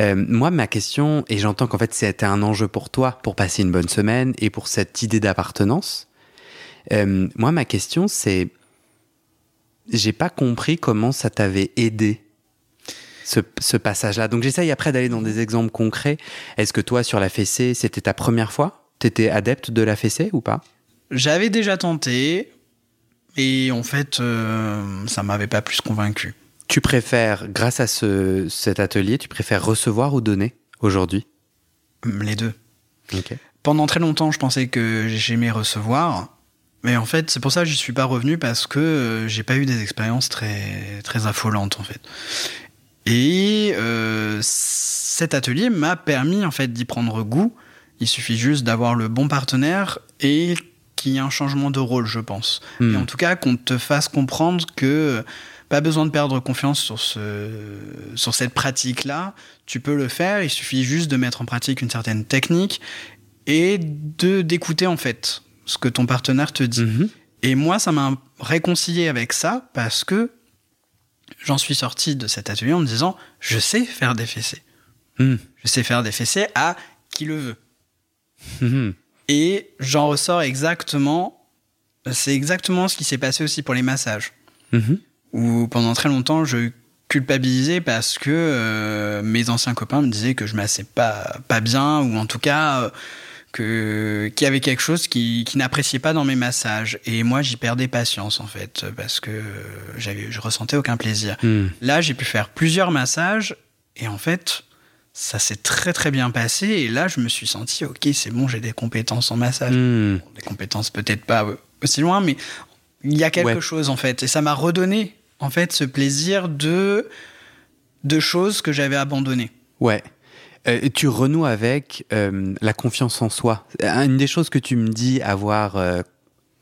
Euh, moi, ma question, et j'entends qu'en fait, c'était un enjeu pour toi, pour passer une bonne semaine et pour cette idée d'appartenance. Moi, ma question, c'est, j'ai pas compris comment ça t'avait aidé ce, ce passage-là. Donc j'essaye après d'aller dans des exemples concrets. Est-ce que toi, sur la fessée, c'était ta première fois? T'étais adepte de la fessée ou pas? J'avais déjà tenté et en fait, euh, ça m'avait pas plus convaincu. Tu préfères, grâce à ce, cet atelier, tu préfères recevoir ou donner aujourd'hui? Les deux. Pendant très longtemps, je pensais que j'aimais recevoir. Mais en fait, c'est pour ça que je suis pas revenu parce que euh, j'ai pas eu des expériences très, très affolantes en fait. Et euh, cet atelier m'a permis en fait d'y prendre goût. Il suffit juste d'avoir le bon partenaire et qu'il y ait un changement de rôle, je pense. Hmm. Et en tout cas, qu'on te fasse comprendre que pas besoin de perdre confiance sur, ce, sur cette pratique-là. Tu peux le faire, il suffit juste de mettre en pratique une certaine technique et de d'écouter en fait ce que ton partenaire te dit. Mhm. Et moi, ça m'a réconcilié avec ça parce que j'en suis sorti de cet atelier en me disant je sais faire des fessées. Hmm. Je sais faire des fessées à qui le veut. Mhm. Et j'en ressors exactement. C'est exactement ce qui s'est passé aussi pour les massages. Mhm. Où pendant très longtemps, je culpabilisais parce que euh, mes anciens copains me disaient que je massais pas, pas bien, ou en tout cas euh, que qu'il y avait quelque chose qui, qui n'appréciait pas dans mes massages. Et moi, j'y perdais patience en fait, parce que j'avais, je ressentais aucun plaisir. Hmm. Là, j'ai pu faire plusieurs massages et en fait, ça s'est très très bien passé. Et là, je me suis senti, ok, c'est bon, j'ai des compétences en massage. Hmm. Des compétences peut-être pas euh, aussi loin, mais il y a quelque Ouais. chose en fait. Et ça m'a redonné en fait ce plaisir de, de choses que j'avais abandonnées. Ouais. Euh, tu renoues avec euh, la confiance en soi. Une des choses que tu me dis avoir euh,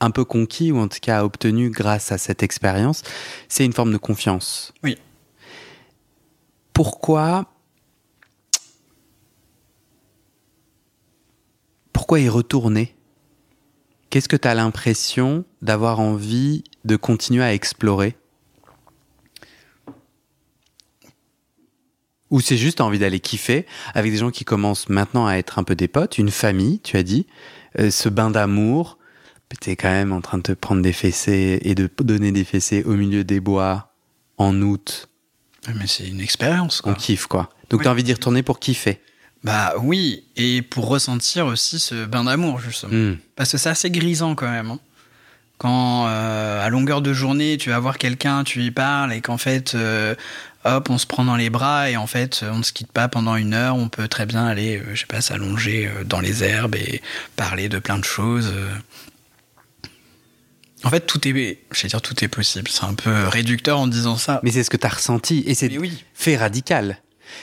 un peu conquis, ou en tout cas obtenu grâce à cette expérience, c'est une forme de confiance. Oui. Pourquoi Pourquoi y retourner? Qu'est-ce que tu as l'impression d'avoir envie de continuer à explorer? Ou c'est juste envie d'aller kiffer avec des gens qui commencent maintenant à être un peu des potes, une famille, tu as dit, euh, ce bain d'amour. Tu es quand même en train de te prendre des fessées et de donner des fessées au milieu des bois en août. Mais c'est une expérience. On Quoi. kiffe quoi. Donc Oui. tu as envie d'y retourner pour kiffer. Bah oui, et pour ressentir aussi ce bain d'amour justement. Hmm. Parce que c'est assez grisant quand même. hein. Quand euh, à longueur de journée, tu vas voir quelqu'un, tu lui parles et qu'en fait, euh, hop, on se prend dans les bras et en fait, on ne se quitte pas pendant une heure. On peut très bien aller, euh, je sais pas, s'allonger euh, dans les herbes et parler de plein de choses. euh. En fait, tout est, je vais dire, tout est possible. C'est un peu réducteur en disant ça. Mais c'est ce que tu as ressenti et c'est oui. fait radical.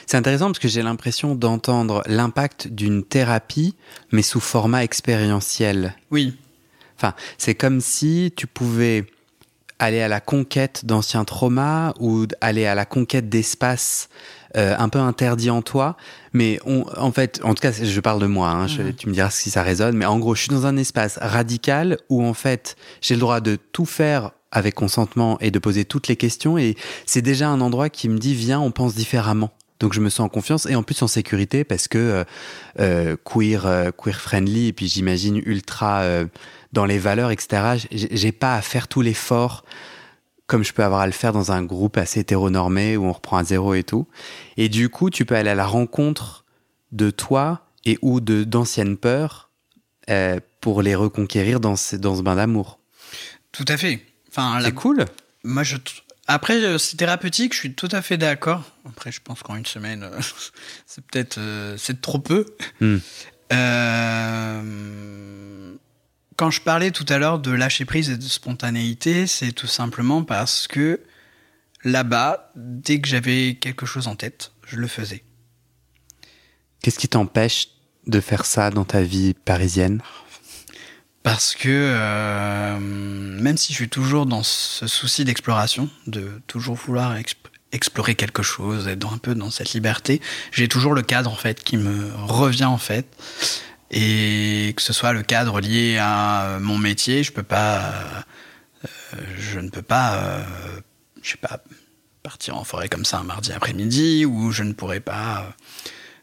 C'est intéressant parce que j'ai l'impression d'entendre l'impact d'une thérapie, mais sous format expérientiel. Oui. Enfin, c'est comme si tu pouvais aller à la conquête d'anciens traumas ou aller à la conquête d'espaces euh, un peu interdits en toi. Mais on, en fait, en tout cas, je parle de moi, hein, je- tu me diras si ça résonne, mais en gros, je suis dans un espace radical où en fait, j'ai le droit de tout faire avec consentement et de poser toutes les questions. Et c'est déjà un endroit qui me dit, viens, on pense différemment. Donc je me sens en confiance et en plus en sécurité parce que euh, euh, queer, euh, queer friendly et puis j'imagine ultra euh, dans les valeurs, etc. J'ai pas à faire tout l'effort comme je peux avoir à le faire dans un groupe assez hétéronormé où on reprend à zéro et tout. Et du coup, tu peux aller à la rencontre de toi et ou de d'anciennes peurs euh, pour les reconquérir dans ce, dans ce bain d'amour. Tout à fait. Enfin, la- C'est cool. Moi, je. Après, euh, c'est thérapeutique, je suis tout à fait d'accord. Après, je pense qu'en une semaine, euh, c'est peut-être euh, c'est trop peu. Hmm. Euh, Quand je parlais tout à l'heure de lâcher prise et de spontanéité, c'est tout simplement parce que là-bas, dès que j'avais quelque chose en tête, je le faisais. Qu'est-ce qui t'empêche de faire ça dans ta vie parisienne? Parce que euh, même si je suis toujours dans ce souci d'exploration, de toujours vouloir exp- explorer quelque chose, être un peu dans cette liberté, j'ai toujours le cadre en fait qui me revient en fait. Et que ce soit le cadre lié à mon métier, je peux pas, euh, je ne peux pas, euh, je sais pas, partir en forêt comme ça un mardi après-midi, ou je ne pourrais pas,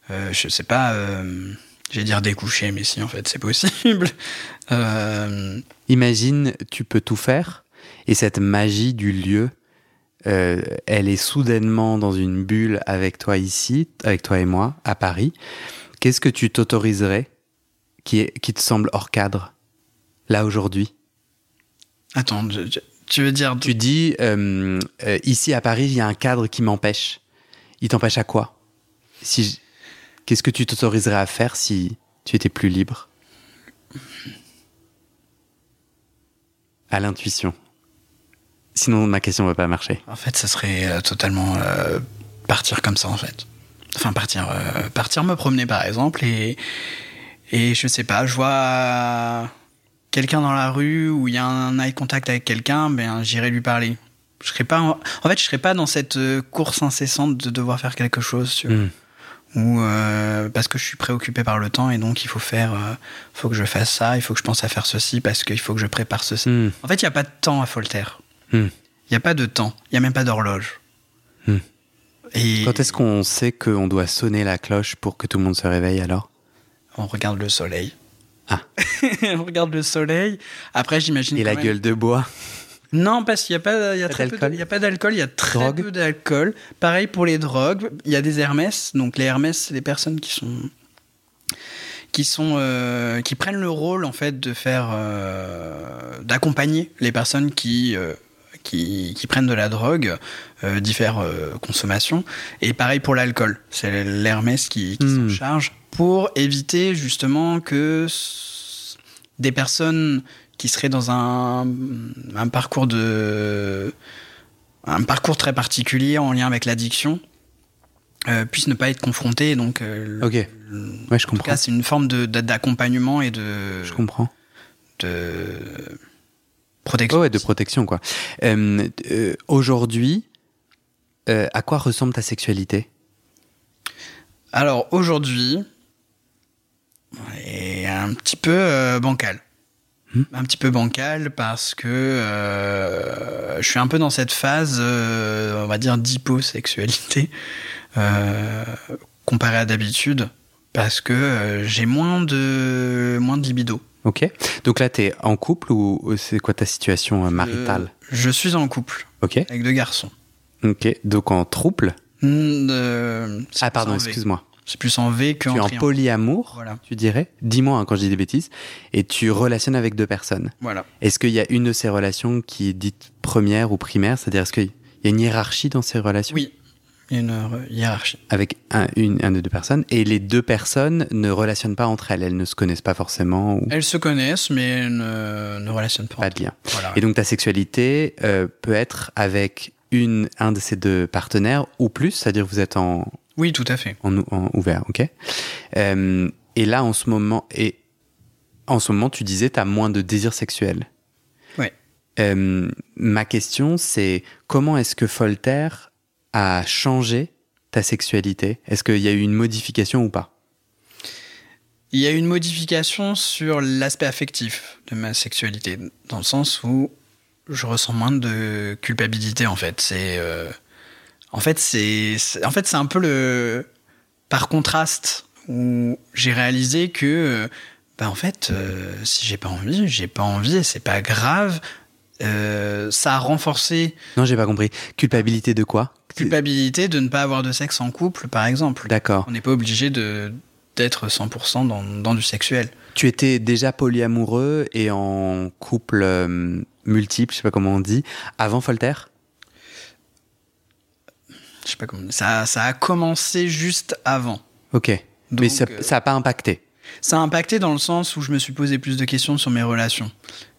euh, je sais pas, euh, j'allais dire découcher, mais si en fait c'est possible. Euh, Imagine, tu peux tout faire et cette magie du lieu, euh, elle est soudainement dans une bulle avec toi ici, avec toi et moi, à Paris. Qu'est-ce que tu t'autoriserais qui, est, qui te semble hors cadre, là aujourd'hui? Attends, je- je- Tu veux dire Tu dis, euh, euh, ici à Paris, il y a un cadre qui m'empêche. Il t'empêche à quoi? Si je- Qu'est-ce que tu t'autoriserais à faire si tu étais plus libre? À l'intuition. Sinon, ma question va pas marcher. En fait, ça serait euh, totalement partir comme ça, en fait. Enfin, partir, partir me promener, par exemple, et, et je sais pas, je vois quelqu'un dans la rue où il y a un eye contact avec quelqu'un, ben j'irai lui parler. Je serais pas, en... en fait, je serais pas dans cette euh, course incessante de devoir faire quelque chose, tu vois. Hmm. Ou euh, parce que je suis préoccupé par le temps et donc il faut faire, euh, faut que je fasse ça, il faut que je pense à faire ceci parce qu'il faut que je prépare ceci. Hmm. En fait, il n'y a pas de temps à Voltaire. Hmm. Il n'y a pas de temps. Il n'y a même pas d'horloge. Et Quand est-ce qu'on sait qu'on doit sonner la cloche pour que tout le monde se réveille alors? On regarde le soleil. Ah. on regarde le soleil. Après, j'imagine. Et la même- gueule de bois Non, parce qu'il n'y a pas, il y a très peu il y a pas d'alcool. Il y a très Drogue peu d'alcool. Pareil pour les drogues. Il y a des Hermès. Donc les Hermès, c'est des personnes qui sont qui sont euh, qui prennent le rôle en fait de faire euh, d'accompagner les personnes qui euh, qui, qui prennent de la drogue, euh, différentes euh, consommations. Et pareil pour l'alcool. C'est l'Hermès qui, qui Hmm. s'en charge pour éviter justement que des personnes qui seraient dans un, un parcours de un parcours très particulier en lien avec l'addiction euh, puissent ne pas être confrontées. Donc, euh, Ok. le- Ouais, je en tout comprends. cas, c'est une forme d'accompagnement et de, Je comprends. de protection. Oh ouais, de protection, quoi. Euh, euh, Aujourd'hui, euh, à quoi ressemble ta sexualité? Alors aujourd'hui, est un petit peu euh, bancal. Hmm. Un petit peu bancal parce que euh, je suis un peu dans cette phase, euh, on va dire, d'hyposexualité comparé à d'habitude parce que j'ai moins de, moins de libido. Ok. Donc là, t'es en couple ou c'est quoi ta situation maritale? je suis en couple Ok. avec deux garçons. Ok. Donc en trouble Hmm, Ah, pardon, excuse-moi. C'est plus en V que Tu es en triangle. polyamour, Voilà. tu dirais Dis-moi hein, quand je dis des bêtises. Et tu relationnes avec deux personnes. Voilà. Est-ce qu'il y a une de ces relations qui est dite première ou primaire? C'est-à-dire, est-ce qu'il y a une hiérarchie dans ces relations? Oui, il y a une euh, hiérarchie. Avec un, une, un de deux personnes. Et les deux personnes ne relationnent pas entre elles. Elles ne se connaissent pas forcément ou Elles se connaissent, mais elles ne, ne relationnent pas. pas de lien. Voilà. Et donc ta sexualité euh, peut être avec une, un de ces deux partenaires ou plus, c'est-à-dire vous êtes en, Oui, tout à fait. en, ou- en ouvert, ok Euh, Et là, en ce moment, et en ce moment, tu disais, tu as moins de désir sexuel. Ouais. Euh, ma question, c'est comment est-ce que Voltaire a changé ta sexualité? Est-ce qu'il y a eu une modification ou pas? Il y a une modification sur l'aspect affectif de ma sexualité, dans le sens où je ressens moins de culpabilité en fait. C'est euh, en fait c'est en fait un peu le par contraste où j'ai réalisé que euh, bah en fait euh, si j'ai pas envie j'ai pas envie et c'est pas grave. Euh, ça a renforcé Non, j'ai pas compris. Culpabilité de quoi? Culpabilité de ne pas avoir de sexe en couple par exemple. D'accord. On n'est pas obligé de d'être 100% dans, dans du sexuel. Tu étais déjà polyamoureux et en couple euh, multiple, je sais pas comment on dit, avant Voltaire Je sais pas comment. Ça, ça a commencé juste avant. Ok. Mais Donc, ça euh, ça a pas impacté. Ça a impacté dans le sens où je me suis posé plus de questions sur mes relations.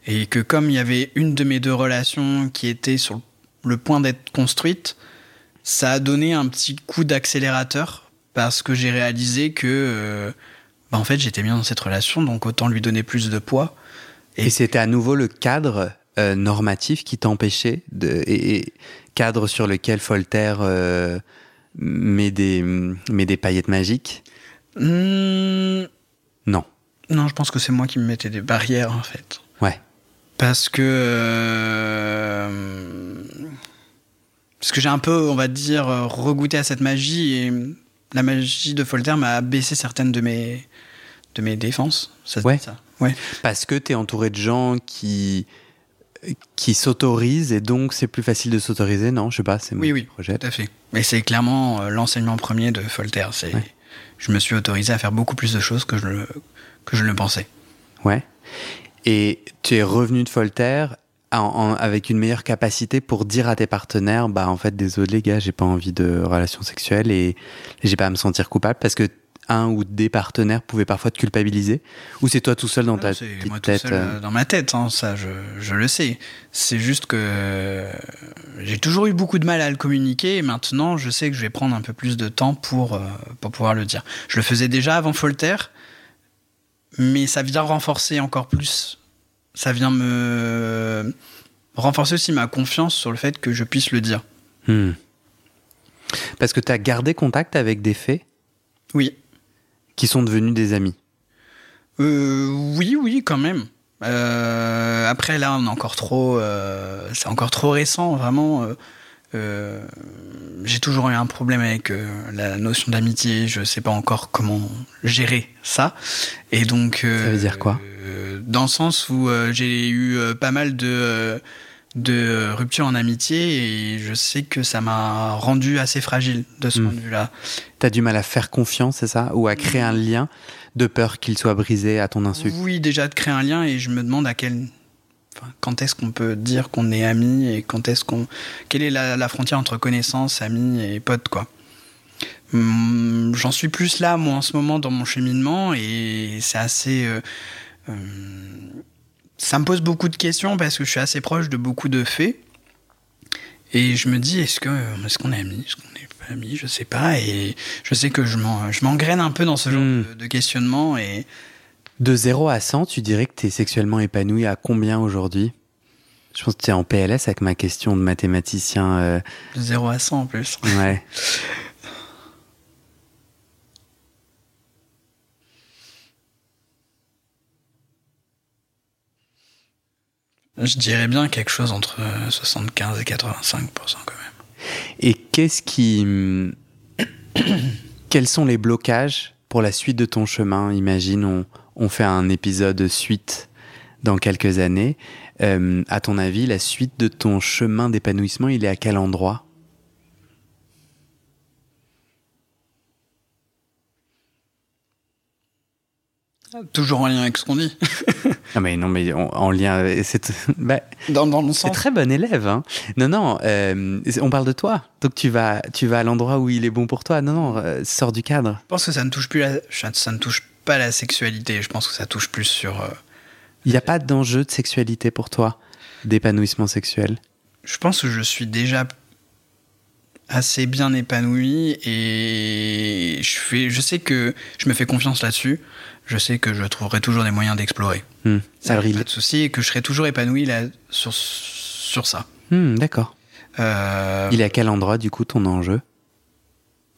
Et que comme il y avait une de mes deux relations qui était sur le point d'être construite, ça a donné un petit coup d'accélérateur parce que j'ai réalisé que euh, bah, en fait j'étais bien dans cette relation, donc autant lui donner plus de poids. Et, Et- c'était à nouveau le cadre euh, normatif qui t'empêchait de et, et cadre sur lequel Voltaire euh, met des met des paillettes magiques. Hmm, Non. non, je pense que c'est moi qui me mettais des barrières en fait. Ouais. Parce que. euh, parce que j'ai un peu, on va dire, regoûté à cette magie et la magie de Voltaire m'a baissé certaines de mes, de mes défenses. Ça Ouais. ça Ouais. Parce que tu es entouré de gens qui qui s'autorisent et donc c'est plus facile de s'autoriser, non Je sais pas, c'est mon Oui, oui, projet. tout à fait. Mais c'est clairement euh, l'enseignement premier de Voltaire. C'est, Ouais. Je me suis autorisé à faire beaucoup plus de choses que je, le, que je ne le pensais. Ouais. Et tu es revenu de Voltaire avec une meilleure capacité pour dire à tes partenaires, bah en fait désolé les gars, j'ai pas envie de relation sexuelle et, j'ai pas à me sentir coupable parce que un ou des partenaires pouvaient parfois te culpabiliser Ou c'est toi tout seul dans ta moi tout tête seul, euh Dans ma tête, hein, ça je, je, le sais. C'est juste que euh, j'ai toujours eu beaucoup de mal à le communiquer et maintenant je sais que je vais prendre un peu plus de temps pour, euh, pour pouvoir le dire. Je le faisais déjà avant Folter, mais ça vient renforcer encore plus. Ça vient me renforcer aussi ma confiance sur le fait que je puisse le dire. Hmm. Parce que tu as gardé contact avec des faits? Oui qui sont devenus des amis euh, Oui, oui, quand même. Euh, après, là, on est encore trop. Euh, c'est encore trop récent, vraiment. J'ai toujours eu un problème avec la notion d'amitié. Je sais pas encore comment gérer ça. Et donc. ça veut dire quoi? Dans le sens où j'ai eu pas mal de de rupture en amitié et je sais que ça m'a rendu assez fragile de ce hmm. point de vue-là. T'as du mal à faire confiance, c'est ça? Ou à créer un lien de peur qu'il soit brisé à ton insu? Oui, déjà de créer un lien et je me demande à quel... quand est-ce qu'on peut dire qu'on est amis et quand est-ce qu'on... Quelle est la, frontière entre connaissance, amis et potes, quoi hmm, J'en suis plus là, moi, en ce moment, dans mon cheminement et c'est assez... Euh, euh, ça me pose beaucoup de questions parce que je suis assez proche de beaucoup de faits. Et je me dis, est-ce qu'on est, qu'on est amis Est-ce qu'on n'est pas amis Je sais pas. Et je sais que je m'engraine un peu dans ce genre hmm. de, questionnement. Et... De 0 à 100, tu dirais que tu es sexuellement épanoui à combien aujourd'hui? Je pense que tu es en PLS avec ma question de mathématicien. Euh. De 0 à 100 en plus. Ouais. Je dirais bien quelque chose entre 75 et 85 quand même. Et qu'est-ce qui. Quels sont les blocages pour la suite de ton chemin? Imagine, on, on fait un épisode suite dans quelques années. Euh, à ton avis, la suite de ton chemin d'épanouissement, il est à quel endroit? Toujours en lien avec ce qu'on dit. ah mais non, mais en lien, c'est bah, dans, dans le sens. très bon élève. Hein. Non, non, euh, on parle de toi. Donc tu vas, tu vas à l'endroit où il est bon pour toi. Non, non, euh, sors du cadre. Je pense que ça ne touche plus, ça ne touche pas la sexualité. Je pense que ça touche plus sur. Euh, il n'y a pas d'enjeu de sexualité pour toi, d'épanouissement sexuel? Je pense que je suis déjà assez bien épanoui et je fais, je sais que je me fais confiance là-dessus je sais que je trouverai toujours des moyens d'explorer. Hmm. Ça pas de souci et que je serai toujours épanoui là, sur, sur ça. Hmm, d'accord. Euh, Il est à quel endroit, du coup, ton enjeu?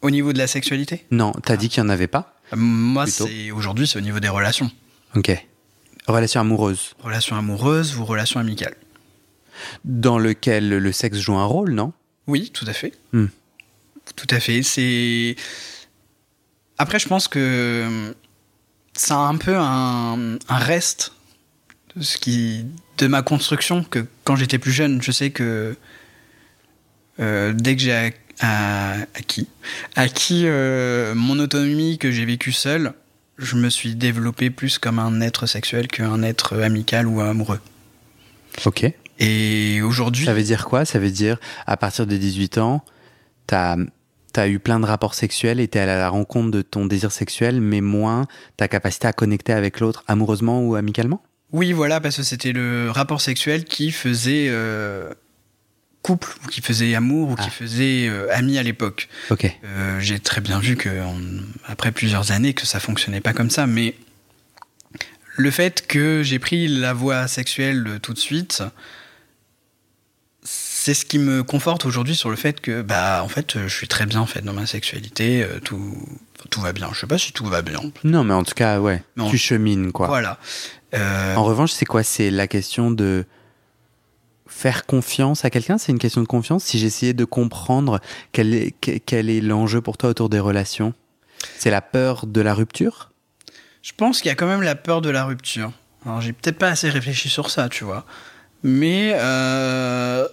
Au niveau de la sexualité? Non, t'as dit qu'il n'y en avait pas? Euh, Moi, aujourd'hui, c'est au niveau des relations. Ok. Relations amoureuses Relations amoureuses ou relations amicales. Dans lequel le sexe joue un rôle, non? Oui, tout à fait. Hmm. Tout à fait. C'est. Après, je pense que c'est un peu un, reste de, ce qui, de ma construction que quand j'étais plus jeune, je sais que euh, dès que j'ai acquis, acquis euh, mon autonomie que j'ai vécu seul, je me suis développé plus comme un être sexuel qu'un être amical ou amoureux. Ok. Et aujourd'hui. Ça veut dire quoi? Ça veut dire, à partir de 18 ans, t'as tu as eu plein de rapports sexuels et tu es à la rencontre de ton désir sexuel, mais moins ta capacité à connecter avec l'autre amoureusement ou amicalement? Oui, voilà, parce que c'était le rapport sexuel qui faisait euh, couple, ou qui faisait amour, ou qui ah. faisait euh, ami à l'époque. Ok. Euh, j'ai très bien vu que, après plusieurs années, que ça fonctionnait pas comme ça, mais le fait que j'ai pris la voie sexuelle tout de suite, c'est ce qui me conforte aujourd'hui sur le fait que, bah, en fait, je suis très bien en fait dans ma sexualité, euh, tout, tout va bien. Je sais pas si tout va bien. Non, mais en tout cas, ouais, tu chemines quoi. Voilà. Euh, en revanche, c'est quoi? C'est la question de faire confiance à quelqu'un? C'est une question de confiance? Si j'essayais de comprendre quel est, quel est l'enjeu pour toi autour des relations, c'est la peur de la rupture? Je pense qu'il y a quand même la peur de la rupture. Alors, j'ai peut-être pas assez réfléchi sur ça, tu vois. Mais euh,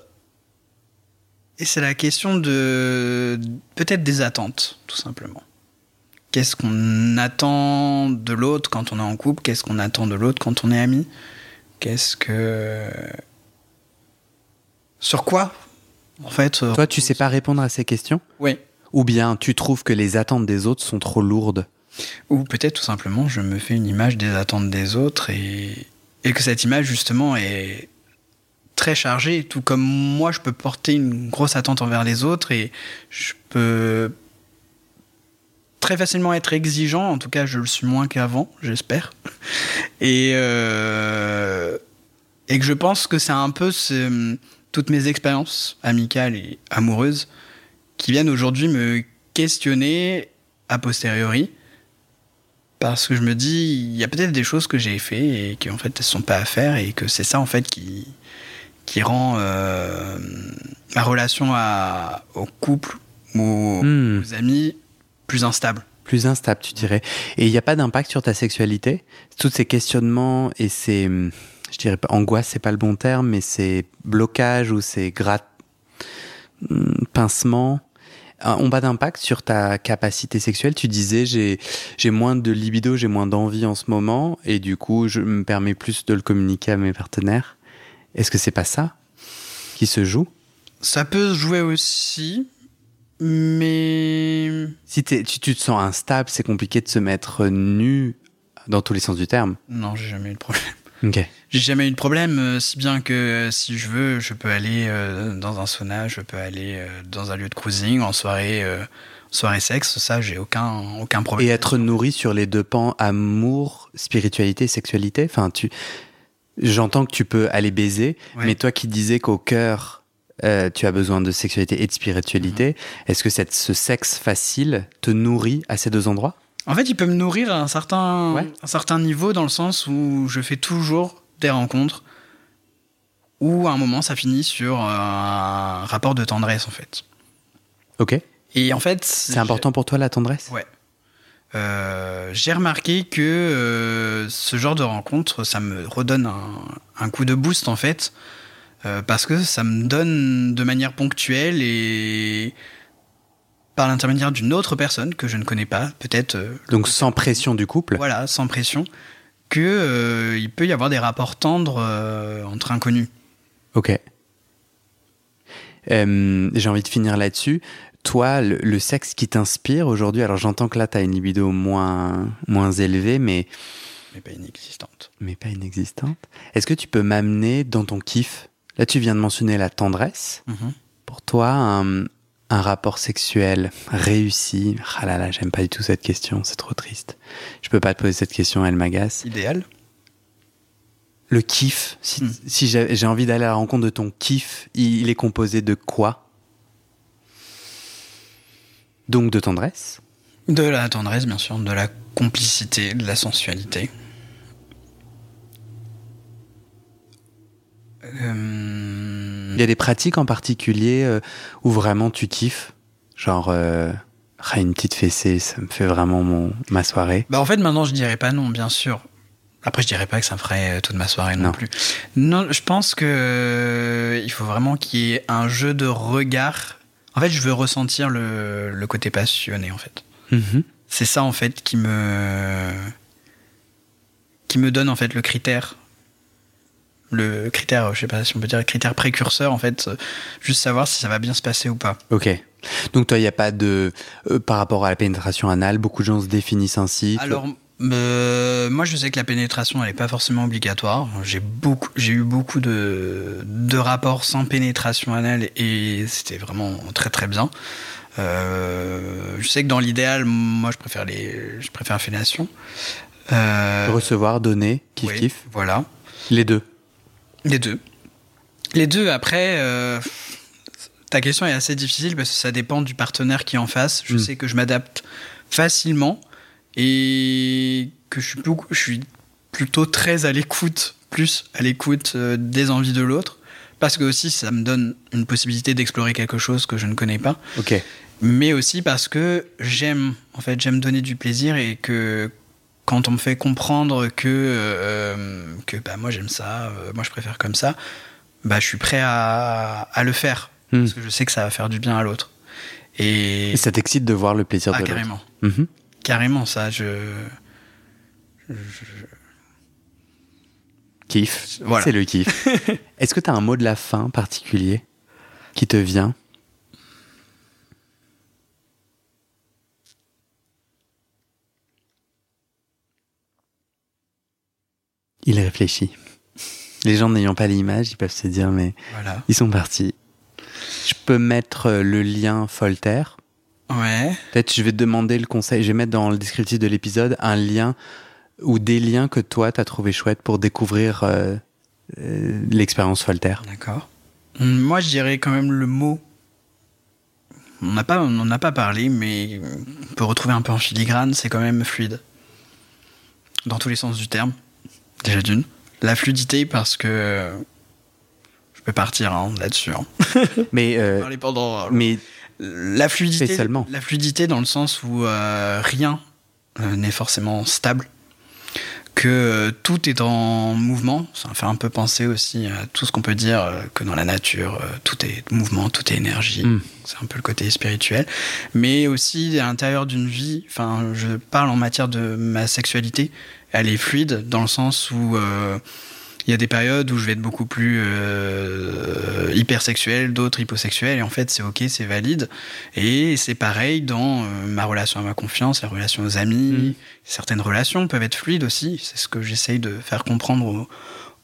et c'est la question de peut-être des attentes, tout simplement. Qu'est-ce qu'on attend de l'autre quand on est en couple? Qu'est-ce qu'on attend de l'autre quand on est ami? Qu'est-ce que Sur quoi En fait. Toi, tu sais pas répondre à ces questions? Oui. Ou bien tu trouves que les attentes des autres sont trop lourdes? Ou peut-être tout simplement, je me fais une image des attentes des autres et, et que cette image, justement, est très chargée, tout comme moi, je peux porter une grosse attente envers les autres et je peux très facilement être exigeant, en tout cas je le suis moins qu'avant, j'espère. Et, euh, et que je pense que c'est un peu toutes mes expériences amicales et amoureuses qui viennent aujourd'hui me questionner a posteriori. Parce que je me dis, il y a peut-être des choses que j'ai fait et qui en fait ne sont pas à faire et que c'est ça en fait qui, qui rend euh, ma relation à, au couple ou Hmm. aux amis plus instable. Plus instable, tu dirais. Et il n'y a pas d'impact sur ta sexualité? Tous ces questionnements et ces, hum, je dirais pas, angoisse, c'est pas le bon terme, mais ces blocages ou ces gratte, hum, pincements, euh, ont pas d'impact sur ta capacité sexuelle? Tu disais, j'ai moins de libido, j'ai moins d'envie en ce moment, et du coup, je me permets plus de le communiquer à mes partenaires. Est-ce que c'est pas ça qui se joue? Ça peut se jouer aussi, mais Si tu, tu te sens instable, c'est compliqué de se mettre nu dans tous les sens du terme. non, j'ai jamais eu de problème. Ok. J'ai jamais eu de problème, euh, si bien que euh, si je veux, je peux aller euh, dans un sauna, je peux aller euh, dans un lieu de cruising en soirée, euh, soirée sexe, ça j'ai aucun aucun Et problème. être nourri sur les deux pans, amour, spiritualité, sexualité? Enfin, tu, j'entends que tu peux aller baiser, Ouais. mais toi qui disais qu'au cœur, euh, tu as besoin de sexualité et de spiritualité, est-ce que cette, ce sexe facile te nourrit à ces deux endroits? En fait, il peut me nourrir à un certain Ouais. un certain niveau dans le sens où je fais toujours des rencontres où à un moment ça finit sur euh, un rapport de tendresse en fait. Ok. Et en fait, C'est important pour toi la tendresse? Ouais. Euh, j'ai remarqué que euh, ce genre de rencontre, ça me redonne un, un coup de boost en fait, euh, parce que ça me donne de manière ponctuelle et par l'intermédiaire d'une autre personne que je ne connais pas, peut-être, Donc sans pression du couple voilà, sans pression, que il peut y avoir des rapports tendres entre inconnus. Ok. J'ai envie de finir là-dessus. Toi, le, le sexe qui t'inspire aujourd'hui, alors j'entends que là, tu as une libido moins, moins élevée, mais, Mais pas inexistante. mais pas inexistante. Est-ce que tu peux m'amener dans ton kiff? Là, tu viens de mentionner la tendresse. Mhm. Pour toi, un, un rapport sexuel réussi? Ah là là, j'aime pas du tout cette question, c'est trop triste. Je peux pas te poser cette question, elle m'agace. Idéal. Le kiff, si, Hmm. si j'ai j'ai envie d'aller à la rencontre de ton kiff, il, il est composé de quoi? Donc de tendresse De la tendresse, bien sûr, de la complicité, de la sensualité. Euh, Il y a des pratiques en particulier euh, où vraiment tu kiffes Genre, euh, ah, une petite fessée, ça me fait vraiment mon, ma soirée. Bah en fait maintenant je dirais pas non bien sûr. Après je dirais pas que ça me ferait euh, toute ma soirée non, Non. plus. Non je pense que il faut vraiment qu'il y ait un jeu de regard. En fait je veux ressentir le, le côté passionné en fait. Mhm. C'est ça en fait qui me qui me donne en fait le critère le critère je sais pas si on peut dire critère précurseur en fait juste savoir si ça va bien se passer ou pas. Ok. Donc toi, il n'y a pas de... euh, par rapport à la pénétration anale, beaucoup de gens se définissent ainsi. Alors, euh, moi, je sais que la pénétration, elle n'est pas forcément obligatoire. J'ai beaucoup, j'ai eu beaucoup de, de rapports sans pénétration anale et c'était vraiment très très bien. Euh, je sais que dans l'idéal, moi, je préfère les, je préfère la fellation. Euh, Recevoir, donner, kiff oui, kiff. Voilà, Les deux. les deux. Les deux. Après, euh, ta question est assez difficile parce que ça dépend du partenaire qui est en face. Je Mm. sais que je m'adapte facilement et que je suis, beaucoup, je suis plutôt très à l'écoute, plus à l'écoute euh, des envies de l'autre. Parce que aussi, ça me donne une possibilité d'explorer quelque chose que je ne connais pas. Ok. Mais aussi parce que j'aime, en fait, j'aime donner du plaisir et que quand on me fait comprendre que, euh, que bah, moi j'aime ça, euh, moi je préfère comme ça, bah, je suis prêt à, à le faire. Hmm. Parce que je sais que ça va faire du bien à l'autre. Et, Et ça t'excite de voir le plaisir ah, de l'autre. carrément. Mhm. Carrément, ça, je. Kiff. Voilà. C'est le kiff. Est-ce que tu as un mot de la fin particulier qui te vient? Il réfléchit. Les gens n'ayant pas l'image, ils peuvent se dire mais Voilà. ils sont partis. Je peux mettre le lien Folter? Ouais. Peut-être je vais te demander le conseil. Je vais mettre dans le descriptif de l'épisode un lien ou des liens que toi t'as trouvé chouette pour découvrir euh, euh, l'expérience Folter. D'accord. Hum, Moi, je dirais quand même le mot. On n'a pas, on n'en a pas parlé, mais on peut retrouver un peu en filigrane. C'est quand même fluide, dans tous les sens du terme. Déjà d'une. La fluidité, parce que je peux partir hein, là-dessus. hein. Mais euh, pendant mais la fluidité, la fluidité dans le sens où euh, rien euh, n'est forcément stable, que euh, tout est en mouvement. Ça me fait un peu penser aussi à tout ce qu'on peut dire que dans la nature, tout est mouvement, tout est énergie. Mm. C'est un peu le côté spirituel, mais aussi à l'intérieur d'une vie. Enfin, je parle en matière de ma sexualité. Elle est fluide dans le sens où euh, il y a des périodes où je vais être beaucoup plus euh, hypersexuel, d'autres hyposexuels, et en fait c'est ok, c'est valide. Et c'est pareil dans euh, ma relation à ma confiance, la relation aux amis. Mhm. Certaines relations peuvent être fluides aussi. C'est ce que j'essaye de faire comprendre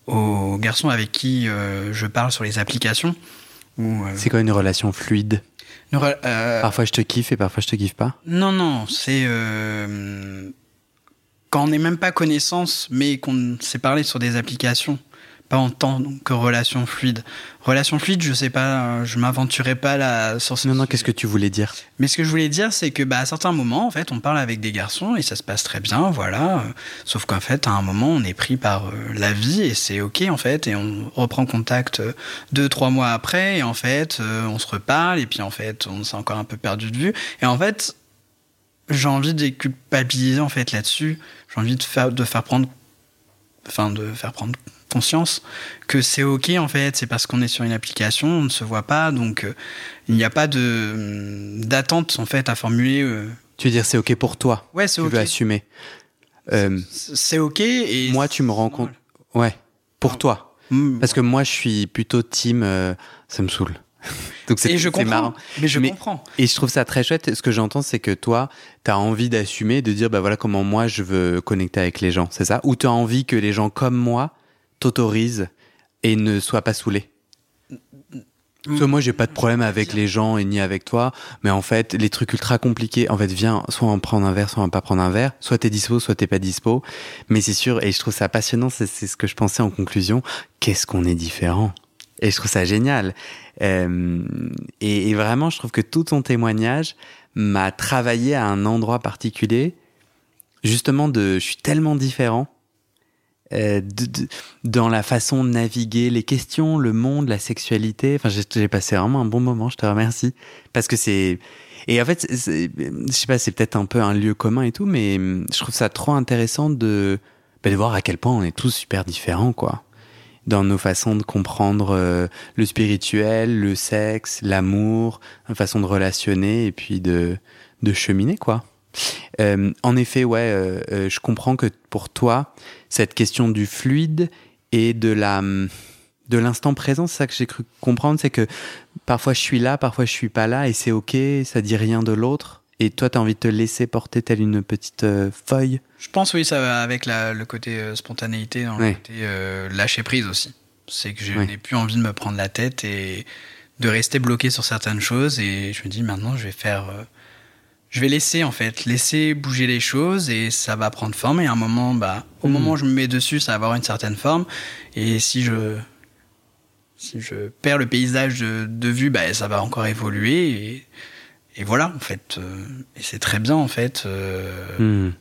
aux, aux garçons avec qui euh, je parle sur les applications. Euh, c'est quoi une relation fluide? Une re- Parfois je te kiffe et parfois je te kiffe pas? non, non, c'est quand on n'est même pas connaissance, mais qu'on s'est parlé sur des applications, pas en tant que relation fluide. Relation fluide, je sais pas, euh, je m'aventurais pas là sur ce Non, non, qu'est-ce que tu voulais dire? Mais ce que je voulais dire, c'est que bah, à certains moments, en fait, on parle avec des garçons et ça se passe très bien, voilà. Sauf qu'en fait, à un moment, on est pris par euh, la vie et c'est ok, en fait, et on reprend contact euh, deux, trois mois après, et en fait, euh, on se reparle, et puis en fait, on s'est encore un peu perdu de vue. Et en fait, j'ai envie de culpabiliser, en fait, là-dessus. J'ai envie de faire, de faire prendre, enfin, de faire prendre conscience que c'est ok en fait, c'est parce qu'on est sur une application, on ne se voit pas, donc euh, il n'y a pas de hum, d'attente en fait à formuler. euh. Tu veux dire c'est ok pour toi? Ouais, c'est Tu ok. veux assumer Euh, C'est ok et Moi, tu me rends compte. Ouais, pour toi. Hum. Parce que moi, je suis plutôt team. ça me saoule. Donc c'est et je c'est comprends. marrant. Mais je Mais- comprends. Et je trouve ça très chouette. Ce que j'entends, c'est que toi, tu as envie d'assumer, de dire, bah voilà comment moi je veux connecter avec les gens, c'est ça? Ou tu as envie que les gens comme moi t'autorisent et ne soient pas saoulés? Parce que moi, j'ai pas de problème avec les gens et ni avec toi, mais en fait, les trucs ultra compliqués, en fait, viens, soit on prend un verre, soit on va pas prendre un verre, soit t'es dispo, soit t'es pas dispo. Mais c'est sûr, et je trouve ça passionnant, c'est c'est ce que je pensais en conclusion, qu'est-ce qu'on est différent? Et je trouve ça génial. Euh, et, vraiment, je trouve que tout ton témoignage m'a travaillé à un endroit particulier, justement de, je suis tellement différent. euh, dans la façon de naviguer les questions, le monde, la sexualité. Enfin, j'ai passé vraiment un bon moment. Je te remercie parce que c'est et en fait, je sais pas, c'est peut-être un peu un lieu commun et tout, mais hum, je trouve ça trop intéressant de bah, de voir à quel point on est tous super différents, quoi, dans nos façons de comprendre euh, le spirituel, le sexe, l'amour, une façon de relationner et puis de de cheminer, quoi. Euh, en effet, ouais, euh, euh, je comprends que pour toi, cette question du fluide et de la de l'instant présent, c'est ça que j'ai cru comprendre, c'est que parfois je suis là, parfois je suis pas là, et c'est ok, ça dit rien de l'autre. Et toi, tu as envie de te laisser porter telle une petite euh, feuille? Je pense oui, ça va avec la- le côté euh, spontanéité, dans Ouais. le côté euh, lâcher prise aussi. C'est que je Ouais. n'ai plus envie de me prendre la tête et de rester bloqué sur certaines choses. Et je me dis maintenant, je vais faire, je vais laisser en fait, laisser bouger les choses et ça va prendre forme. Et à un moment, bah, au Mm. moment où je me mets dessus, ça va avoir une certaine forme. Et si je si je perds le paysage de, de vue, bah, ça va encore évoluer. Et, et voilà, en fait. euh, et c'est très bien, en fait. euh, Hmm.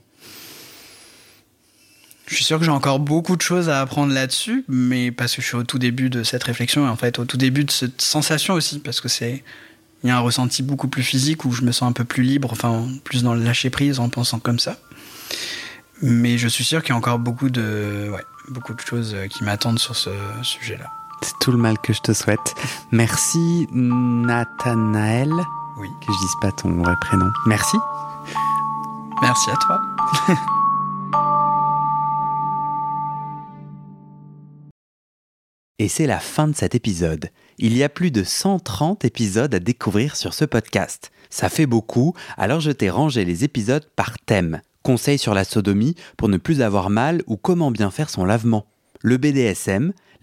je suis sûr que j'ai encore beaucoup de choses à apprendre là-dessus, mais parce que je suis au tout début de cette réflexion, et en fait au tout début de cette sensation aussi, parce que c'est il y a un ressenti beaucoup plus physique où je me sens un peu plus libre, enfin plus dans le lâcher prise en pensant comme ça. Mais je suis sûr qu'il y a encore beaucoup de ouais, beaucoup de choses euh, qui m'attendent sur ce sujet-là. C'est tout le mal que je te souhaite. Merci Nathanaël, Oui. que je dise pas ton vrai prénom. Merci. Merci à toi. Et c'est la fin de cet épisode. Il y a plus de 130 épisodes à découvrir sur ce podcast. Ça fait beaucoup, alors je t'ai rangé les épisodes par thème. Conseils sur la sodomie pour ne plus avoir mal ou comment bien faire son lavement. Le BDSM,